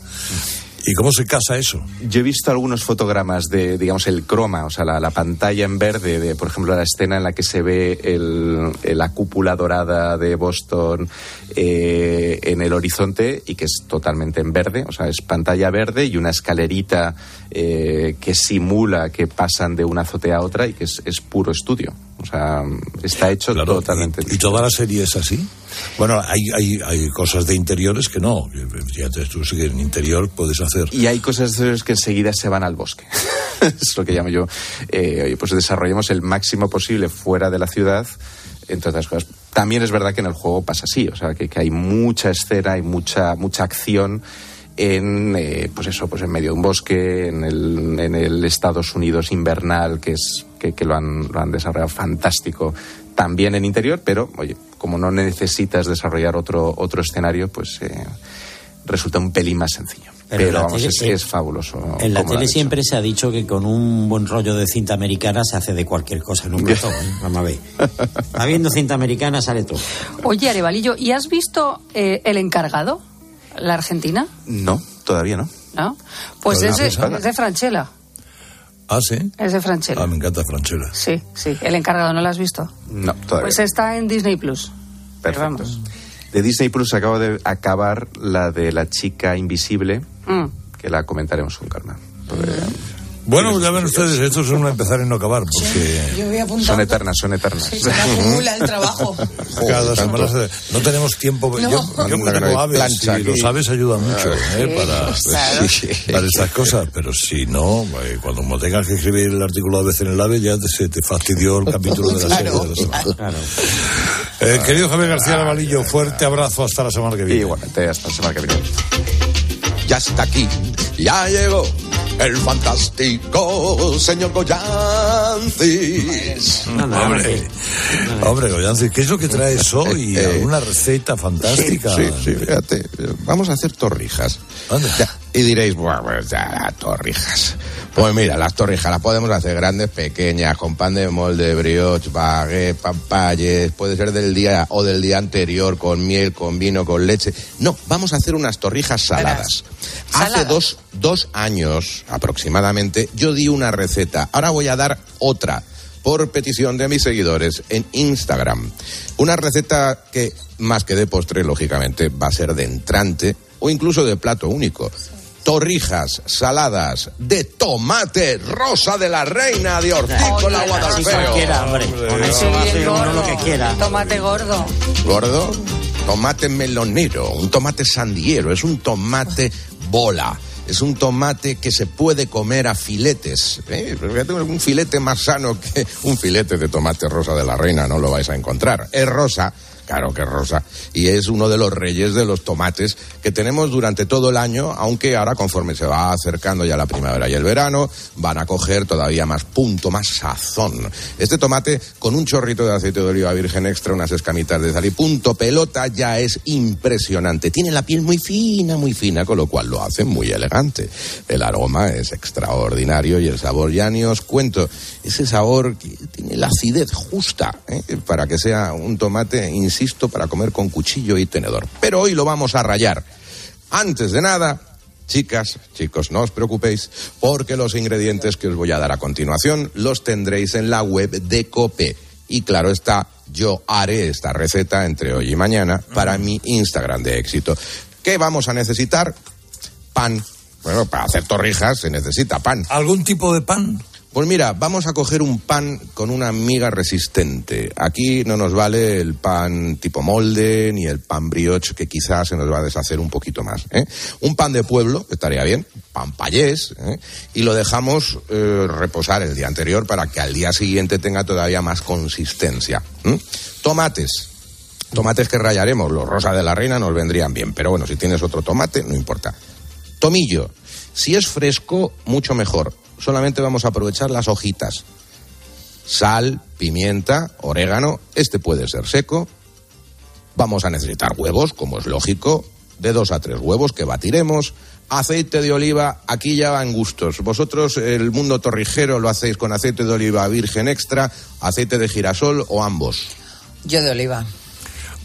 ¿Y cómo se casa eso? Yo he visto algunos fotogramas de, digamos, el croma, o sea, la, la pantalla en verde de, por ejemplo, la escena en la que se ve el- la cúpula dorada de Boston eh, en el horizonte y que es totalmente en verde, o sea, es pantalla verde y una escalerita eh, que simula que pasan de una azotea a otra y que es, es puro estudio. O sea, está hecho totalmente. ¿Y toda la serie es así? Bueno, hay, hay, hay cosas de interiores que no. Fíjate, tú sí que en interior puedes hacer. Y hay cosas que enseguida se van al bosque. es lo que llamo yo. Eh, pues desarrollemos el máximo posible fuera de la ciudad, entre otras cosas. También es verdad que en el juego pasa así, o sea, que, que hay mucha escena y mucha, mucha acción en, eh, pues eso, pues en medio de un bosque, en el, en el Estados Unidos invernal, que es que, que lo, han, lo han desarrollado fantástico. También en interior, pero oye, como no necesitas desarrollar otro, otro escenario, pues eh, resulta un pelín más sencillo. Pero vamos, tele- es, es fabuloso. En la tele siempre se ha dicho que con un buen rollo de cinta americana se hace de cualquier cosa en un plató. ¿eh? Vamos a ver. Habiendo cinta americana sale todo. Oye, Arevalillo, ¿y has visto eh, El Encargado? ¿La Argentina? No, todavía no. ¿No? Pues es pues es de Franchella. Ah, sí. Es de Franchella. Ah, me encanta Franchella. Sí, sí. El Encargado, ¿no lo has visto? No, todavía. Pues está en Disney Plus. Pero Perfecto. vamos. De Disney Plus acabo de acabar la de la chica invisible, Mm. que la comentaremos con calma. Bueno, ya ven ustedes, esto es un empezar y no acabar, porque Yo voy apuntando. Son eternas, son eternas. Sí, se acumula el trabajo. cada semana se- no tenemos tiempo. No. Yo, tengo aves plancha y los aves ayudan mucho ¿eh? para, claro. para estas cosas, pero si no, eh, cuando tengas que escribir el artículo a veces en el ave, ya te- se te fastidió el capítulo de la serie de la semana. Eh, querido Javier García Lavalillo, fuerte abrazo hasta la semana que viene. Igualmente, hasta la semana que viene. Ya está aquí, ya llegó el fantástico señor Goyancis. Hombre, hombre, Goyancis, ¿qué es lo que traes hoy? ¿Alguna receta fantástica? Sí, sí, fíjate. Vamos a hacer torrijas. Ya, y diréis, bueno, pues ya, torrijas. Pues mira, las torrijas las podemos hacer grandes, pequeñas, con pan de molde, brioche, baguette, papayes, puede ser del día o del día anterior, con miel, con vino, con leche. No, vamos a hacer unas torrijas saladas. Hace dos, dos años aproximadamente yo di una receta. Ahora voy a dar otra por petición de mis seguidores en Instagram. Una receta que, más que de postre, lógicamente, va a ser de entrante o incluso de plato único. Torrijas saladas de tomate rosa de la reina de hortícola Guadalfeo. cualquiera, hombre. Con eso hace uno lo que quiera. Tomate gordo. Gordo, tomate melonero, un tomate sandiero, es un tomate bola. Es un tomate que se puede comer a filetes. ¿eh? Un filete más sano que un filete de tomate rosa de la reina, no lo vais a encontrar. Es rosa, claro que rosa, y es uno de los reyes de los tomates que tenemos durante todo el año, aunque ahora conforme se va acercando ya la primavera y el verano, van a coger todavía más punto, más sazón. Este tomate con un chorrito de aceite de oliva virgen extra, unas escamitas de sal y punto pelota ya es impresionante. Tiene la piel muy fina, muy fina, con lo cual lo hace muy elegante. El aroma es extraordinario y el sabor ya ni os cuento. Ese sabor tiene la acidez justa ¿eh? para que sea un tomate, insisto, para comer con cuchillo y tenedor. Pero hoy lo vamos a rayar. Antes de nada, chicas, chicos, no os preocupéis, porque los ingredientes que os voy a dar a continuación los tendréis en la web de Cope. Y claro está, yo haré esta receta entre hoy y mañana para mi Instagram de éxito. ¿Qué vamos a necesitar? Pan. Bueno, para hacer torrijas se necesita pan. ¿Algún tipo de pan? Pues mira, vamos a coger un pan con una miga resistente. Aquí no nos vale el pan tipo molde ni el pan brioche que quizás se nos va a deshacer un poquito más. ¿eh? Un pan de pueblo, estaría bien, pan payés, ¿eh? y lo dejamos eh, reposar el día anterior para que al día siguiente tenga todavía más consistencia. Tomates. Tomates que rayaremos, los rosa de la reina nos vendrían bien, pero bueno, si tienes otro tomate, no importa. Tomillo. Si es fresco, mucho mejor. Solamente vamos a aprovechar las hojitas. Sal, pimienta, orégano. Este puede ser seco. Vamos a necesitar huevos, como es lógico. De dos a tres huevos que batiremos. Aceite de oliva, aquí ya van gustos. Vosotros, el mundo torrijero, lo hacéis con aceite de oliva virgen extra, aceite de girasol o ambos. Yo de oliva.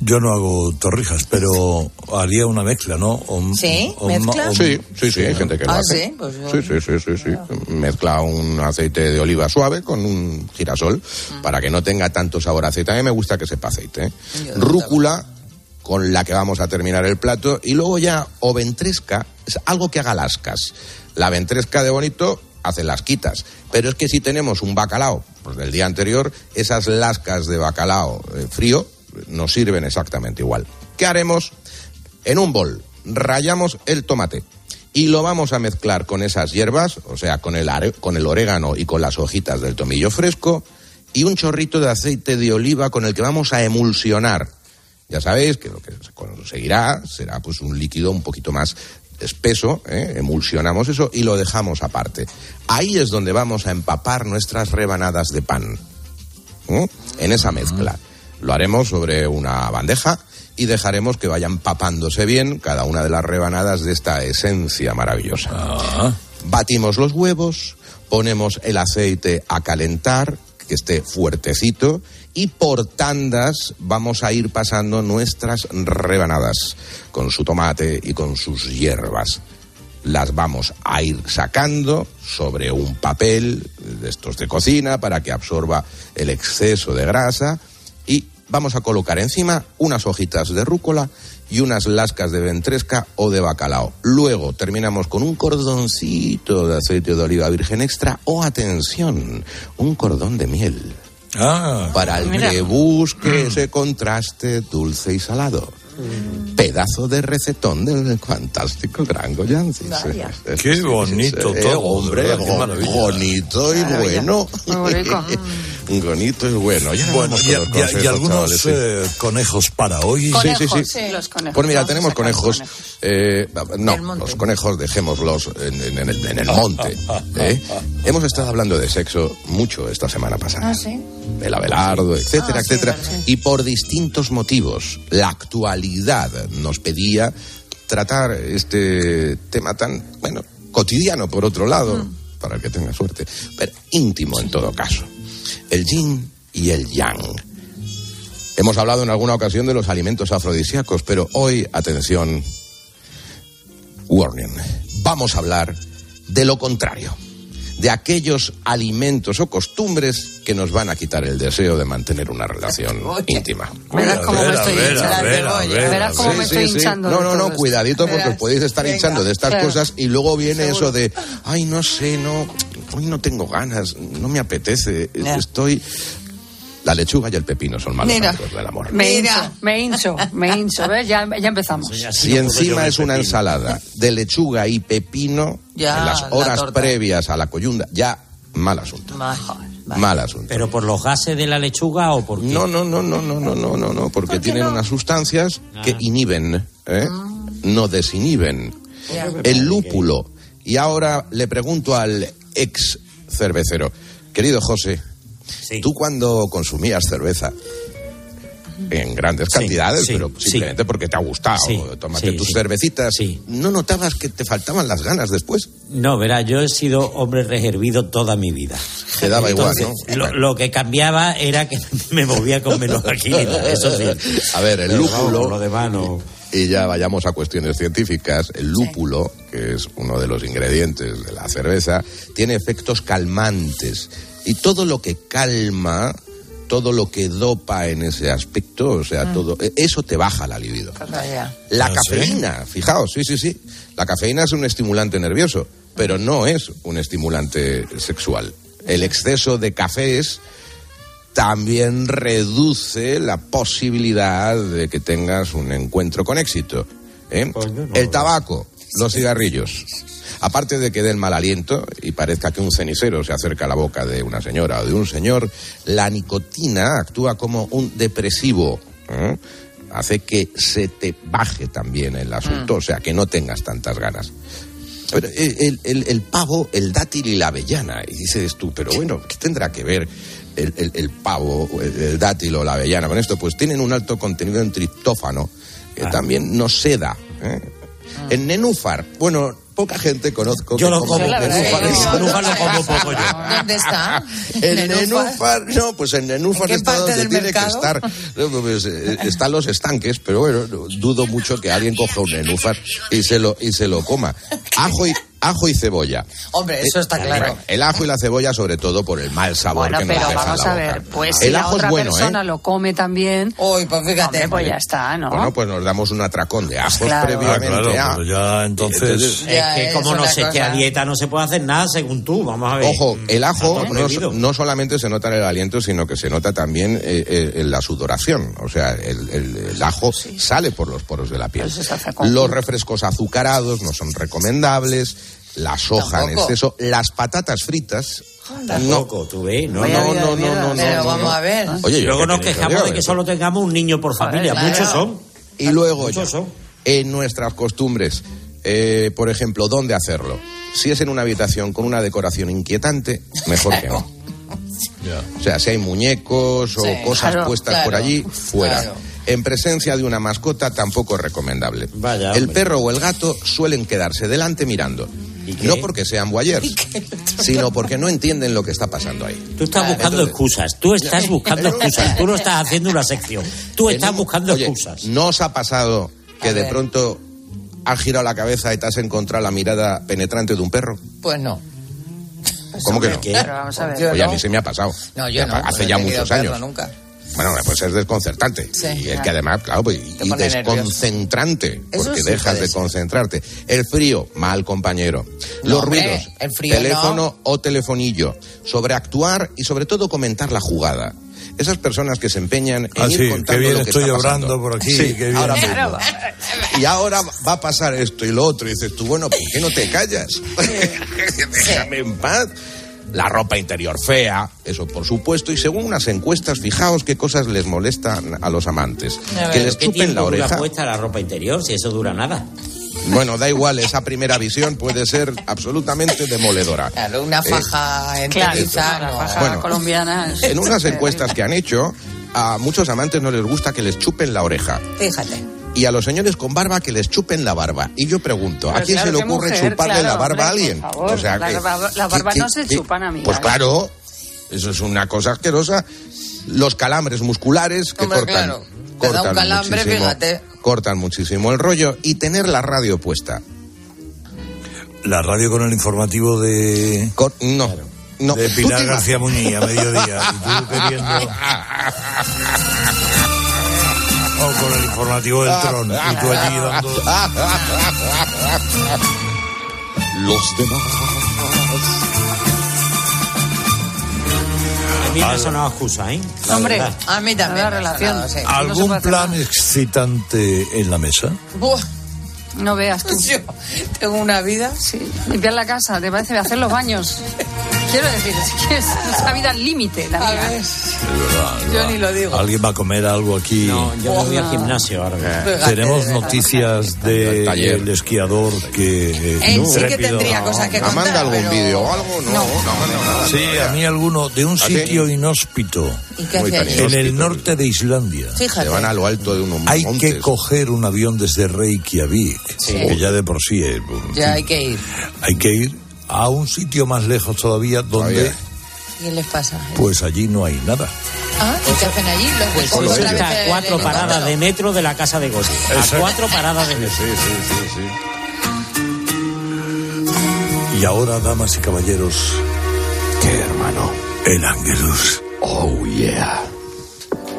Yo no hago torrijas, pero haría una mezcla, ¿no? O- ¿Sí? o- ¿Mezcla? o- Sí, sí, sí, hay gente que lo Ah, hace. sí, pues yo- sí, sí, sí, sí, sí. Mezcla un aceite de oliva suave con un girasol Mm. para que no tenga tanto sabor a aceite. A mí me gusta que sepa aceite. ¿eh? Rúcula con la que vamos a terminar el plato y luego ya o ventresca, es algo que haga lascas. La ventresca de bonito hace lasquitas, pero es que si tenemos un bacalao pues del día anterior, esas lascas de bacalao eh, frío nos sirven exactamente igual. ¿Qué haremos? En un bol rayamos el tomate y lo vamos a mezclar con esas hierbas, o sea, con el, con el orégano y con las hojitas del tomillo fresco y un chorrito de aceite de oliva con el que vamos a emulsionar. Ya sabéis que lo que se conseguirá será pues un líquido un poquito más espeso, ¿eh? emulsionamos eso y lo dejamos aparte. Ahí es donde vamos a empapar nuestras rebanadas de pan. ¿eh? En esa mezcla. Lo haremos sobre una bandeja y dejaremos que vayan papándose bien cada una de las rebanadas de esta esencia maravillosa. Batimos los huevos, ponemos el aceite a calentar, que esté fuertecito, y por tandas vamos a ir pasando nuestras rebanadas con su tomate y con sus hierbas. Las vamos a ir sacando sobre un papel de estos de cocina para que absorba el exceso de grasa y vamos a colocar encima unas hojitas de rúcula y unas lascas de ventresca o de bacalao. Luego terminamos con un cordoncito de aceite de oliva virgen extra o, atención, un cordón de miel. Ah, Para el mira. que busque ese contraste dulce y salado. Pedazo de recetón del fantástico gran Goyancis. Vaya. Qué bonito Eh, todo, hombre, qué bonito y bueno. Muy rico. bonito y bueno. Ya Bueno, y, algunos chavales, sí. eh, conejos para hoy. Sí, sí, sí. Los conejos. Pues mira, tenemos conejos. eh, no, los conejos dejémoslos en, en- en el, en el monte. ¿eh? Hemos estado hablando de sexo mucho esta semana pasada. Ah, sí. El Abelardo, etcétera, Ah, sí, etcétera. vale. Y por distintos motivos, la actualidad nos pedía tratar este tema tan, bueno, cotidiano por otro lado, Mm. para el que tenga suerte, pero íntimo en todo caso. El yin y el yang. Hemos hablado en alguna ocasión de los alimentos afrodisíacos, pero hoy, atención, warning, vamos a hablar de lo contrario, de aquellos alimentos o costumbres que nos van a quitar el deseo de mantener una relación íntima. Verás cómo me estoy hinchando. No, no, no, cuidadito porque os podéis estar Venga. hinchando de estas Claro. cosas y luego viene eso de, ay, no sé, no, hoy no tengo ganas, no me apetece, estoy... La lechuga y el pepino son malos Mira. amigos del amor. Me Mira. hincho, me hincho, me hincho. ¿Ves? Ya, ya empezamos. Si encima es una ensalada de lechuga y pepino, Ya, en las la horas previas a la coyunda, ya mal asunto. Mal asunto. ¿Pero por los gases de la lechuga o por qué? No, no, no, no, no, no, no, no, no, porque tienen unas sustancias que inhiben, ¿eh? no desinhiben. El lúpulo. Y ahora le pregunto al ex cervecero, querido José, tú cuando consumías cerveza en grandes Sí, cantidades, sí, pero sí. simplemente porque te ha gustado, tómate tus cervecitas, ¿no notabas que te faltaban las ganas después? No, verá, yo he sido hombre reservido toda mi vida. Te daba igual, Entonces, Lo, lo que cambiaba era que me movía con menos agilidad, eso sí. A ver, el lúpulo. lo demás no. Y ya vayamos a cuestiones científicas. El lúpulo, que es uno de los ingredientes de la cerveza, tiene efectos calmantes. Y todo lo que calma, todo lo que dopa en ese aspecto, o sea, todo, e- eso te baja la libido. La ¿Ah, cafeína, fijaos, sí, sí, sí. La cafeína es un estimulante nervioso, pero no es un estimulante sexual. El exceso de cafés también reduce la posibilidad de que tengas un encuentro con éxito. ¿eh? El tabaco, los cigarrillos. Aparte de que den mal aliento y parezca que un cenicero se acerca a la boca de una señora o de un señor, la nicotina actúa como un depresivo. ¿eh? Hace que se te baje también el asunto, o sea, que no tengas tantas ganas. Pero el, el- el- el pavo, el dátil y la avellana. Y dices tú, pero bueno, ¿qué tendrá que ver el, el- el pavo, el, el dátil o la avellana con esto? Pues tienen un alto contenido en triptófano, que también nos seda. ¿eh? En nenúfar, bueno, poca gente conozco. Yo que lo coma como, nenúfar. el nenúfar lo como poco yo. ¿Dónde está? El nenúfar, no, pues el nenúfar ¿En está donde tiene mercado? que estar. No, pues, eh, están los estanques, pero bueno, no, dudo mucho que alguien coja un nenúfar y se lo, y se lo coma. Ajo y, ajo y cebolla. Hombre, eso está Eh, claro. el ajo y la cebolla, sobre todo por el mal sabor Bueno, que nos pero deja en vamos la a boca. ver, pues si el la ajo otra es bueno, persona ¿eh? lo come también, Uy, pues fíjate. hombre, pues ya está, ¿no? Bueno, pues nos damos un atracón de ajos claro. previamente. Ah, claro, a- pero ya entonces- Ya es que como no se esté a dieta no se puede hacer nada según tú, vamos a ver. Ojo, el ajo no, solamente se nota en el aliento, sino que se nota también eh, eh, en la sudoración. O sea, el, el- el ajo sale por los poros de la piel. Con- Los refrescos azucarados no son recomendables. La soja en exceso. Las patatas fritas. No, Tampoco, tú ves, no, no. mierda. Pero no, vamos no. a ver. Oye, yo Luego nos quejamos de que solo tengamos un niño por familia. claro. Muchos son. Y luego ya, son. en nuestras costumbres, eh, por ejemplo, ¿dónde hacerlo? Si es en una habitación con una decoración inquietante, mejor que no. O sea, si hay muñecos o Sí, cosas claro, puestas por allí, fuera. claro. En presencia de una mascota tampoco es recomendable. Vaya, el hombre. perro o el gato suelen quedarse delante mirando. Qué? No porque sean voyeurs, sino porque no entienden lo que está pasando ahí. Tú estás buscando Entonces- excusas. Tú estás buscando excusas. Tú no estás haciendo una sección. Tú estás un- buscando Oye, excusas. ¿No os ha pasado que de pronto has girado la cabeza y te has encontrado la mirada penetrante de un perro? Pues no. ¿Cómo que no? Pero vamos a ver. Yo Oye, a no. mí se me ha pasado. No, yo Ya no. Hace no ya muchos años. Nunca. Bueno, pues es desconcertante. Sí. y es que además, claro, pues, y desconcentrante, porque sí dejas de concentrarte. El frío, mal compañero. No, Los hombre, ruidos, el frío teléfono o telefonillo. Sobreactuar y sobre todo comentar la jugada. Esas personas que se empeñan en Ah, ir sí, contando qué bien lo que estoy está pasando. por aquí, Sí, qué bien. ahora mismo. Claro. Y ahora va a pasar esto y lo otro. Y dices tú, bueno, ¿por qué no te callas? Déjame en paz. La ropa interior fea, eso por supuesto. Y según unas encuestas, fijaos qué cosas les molestan a los amantes. A Que les ¿Qué chupen la oreja. la ropa interior si eso dura nada? Bueno, da igual, esa primera visión puede ser absolutamente demoledora. Claro, una Eh, faja Claro, no. faja Bueno, colombiana. es- En unas encuestas que han hecho, a muchos amantes no les gusta que les chupen la oreja. Fíjate. Y a los señores con barba que les chupen la barba. Y yo pregunto, ¿a quién claro, se le ocurre mujer, chuparle claro, la barba a alguien? por favor. O sea, La que- barba- no se que- chupan, amiga, Pues ¿eh? claro, eso es una cosa asquerosa. Los calambres musculares que Hombre, cortan, claro. Da un cortan calambre, muchísimo, fíjate. cortan muchísimo el rollo y tener la radio puesta. La radio con el informativo de. no. No. De Pilar García Muñiz a mediodía. Y tú queriendo. O con el informativo del Tron. Y tú allí dando. Los demás. A mí me ha sonado excusa, ¿eh? La Hombre, verdad. A mí también. La relación. ¿Algún plan excitante en la mesa? Buah, No veas tú. yo tengo una vida. Sí, limpiar la casa, te parece hacer los baños. Quiero decir, es que es esa vida al límite, la mía. Yo ni lo digo. ¿Alguien va a comer algo aquí? No, yo voy al gimnasio ahora. Tenemos de noticias Del del esquiador que... eh, Él sí que tendría cosas que ¿Me contar. manda algún pero- vídeo o algo? No, no, no. Sí, a mí alguno de un ¿Ah, sitio inhóspito en el norte de Islandia. Fíjate. Se van a lo alto de unos Hay montes. que coger un avión desde Reykjavik, que ya de por sí es- Ya hay que ir. hay que ir a un sitio más lejos todavía donde. ¿Qué les pasa? pues allí no hay nada. Ah, ¿y qué hacen allí? Los Pues está a cuatro paradas de metro de la casa de. Eso. A cuatro paradas de metro. Sí, sí, sí, sí. Y ahora, damas y caballeros, ¿Qué, hermano? el Angelus. Oh, yeah.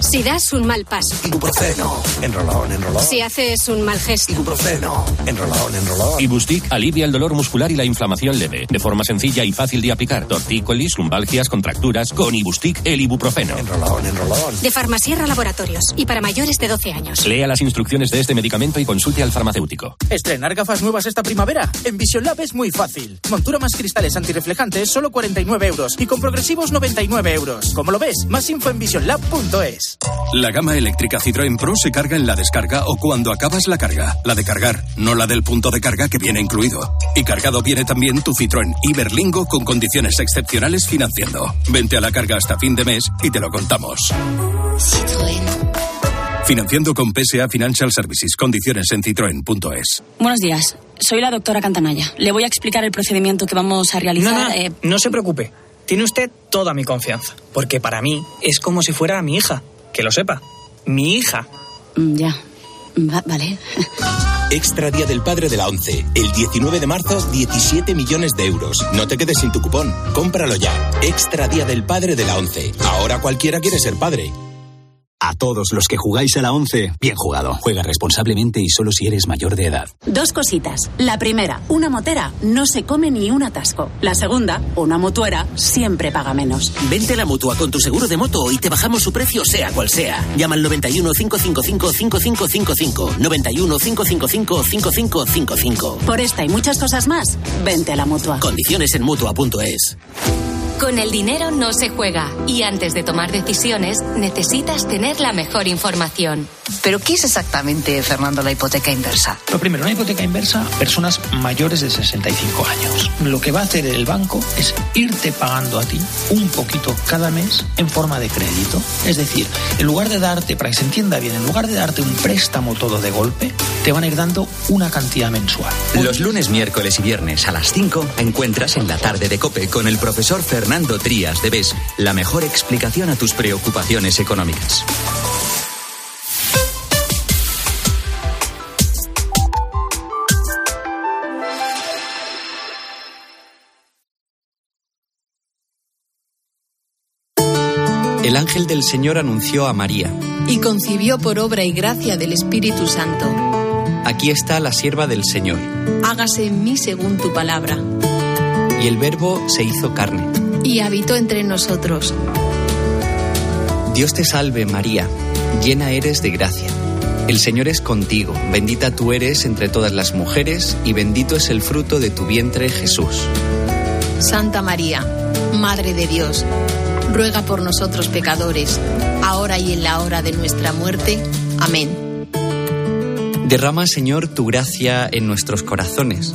Si das un mal paso, Ibuprofeno. Enrolón, enrolón. si haces un mal gesto, Ibuprofeno. Enrolón, enrolón. Ibustic alivia el dolor muscular y la inflamación leve, de forma sencilla y fácil de aplicar. Tortícolis, lumbalgias, contracturas, con Ibustic el ibuprofeno. Enrolón, enrolón. de Farmasierra Laboratorios y para mayores de 12 años. Lea las instrucciones de este medicamento y consulte al farmacéutico. ¿Estrenar gafas nuevas esta primavera? En Vision Lab es muy fácil. Montura más cristales antirreflejantes, solo 49 euros. Y con progresivos, 99 euros. ¿Cómo lo ves? Más info en visionlab.es. La gama eléctrica Citroën Pro se carga en la descarga o cuando acabas la carga. La de cargar, no la del punto de carga que viene incluido. Y cargado viene también tu Citroën Iberlingo con condiciones excepcionales financiando. Vente a la carga hasta fin de mes y te lo contamos. Financiando con PSA Financial Services. Condiciones en citroen.es. Buenos días, soy la doctora Cantanaya. Le voy a explicar el procedimiento que vamos a realizar. No, no, eh, no se preocupe. Tiene usted toda mi confianza. Porque para mí es como si fuera mi hija. Que lo sepa. Mi hija. mm, ya, Va- vale. Extra Día del Padre de la ONCE. El 19 de marzo, 17 millones de euros. No te quedes sin tu cupón. Cómpralo ya. Extra Día del Padre de la ONCE. Ahora cualquiera quiere ser padre. A todos los que jugáis a la 11, bien jugado. Juega responsablemente y solo si eres mayor de edad. Dos cositas. La primera, una motera no se come ni un atasco. La segunda, una mutuera siempre paga menos. Vente a la mutua con tu seguro de moto y te bajamos su precio sea cual sea. Llama al 91 555 5555. 91 555 5555. Por esta y muchas cosas más, vente a la mutua. Condiciones en mutua.es. Con el dinero no se juega y antes de tomar decisiones necesitas tener la mejor información. ¿Pero qué es exactamente, Fernando, la hipoteca inversa? Lo primero, una hipoteca inversa, personas mayores de 65 años. Lo que va a hacer el banco es irte pagando a ti un poquito cada mes en forma de crédito. Es decir, en lugar de darte, para que se entienda bien, en lugar de darte un préstamo todo de golpe, te van a ir dando una cantidad mensual. Los lunes, miércoles y viernes a las 5 encuentras en la tarde de Cope con el profesor Fernando Trías de BES la mejor explicación a tus preocupaciones económicas. El ángel del Señor anunció a María. y concibió por obra y gracia del Espíritu Santo. Aquí está la sierva del Señor. Hágase en mí según tu palabra. Y el verbo se hizo carne. Y habitó entre nosotros. Dios te salve María, llena eres de gracia. El Señor es contigo, bendita tú eres entre todas las mujeres y bendito es el fruto de tu vientre Jesús. Santa María, Madre de Dios, ruega por nosotros pecadores, ahora y en la hora de nuestra muerte. Amén. Derrama, Señor, tu gracia en nuestros corazones,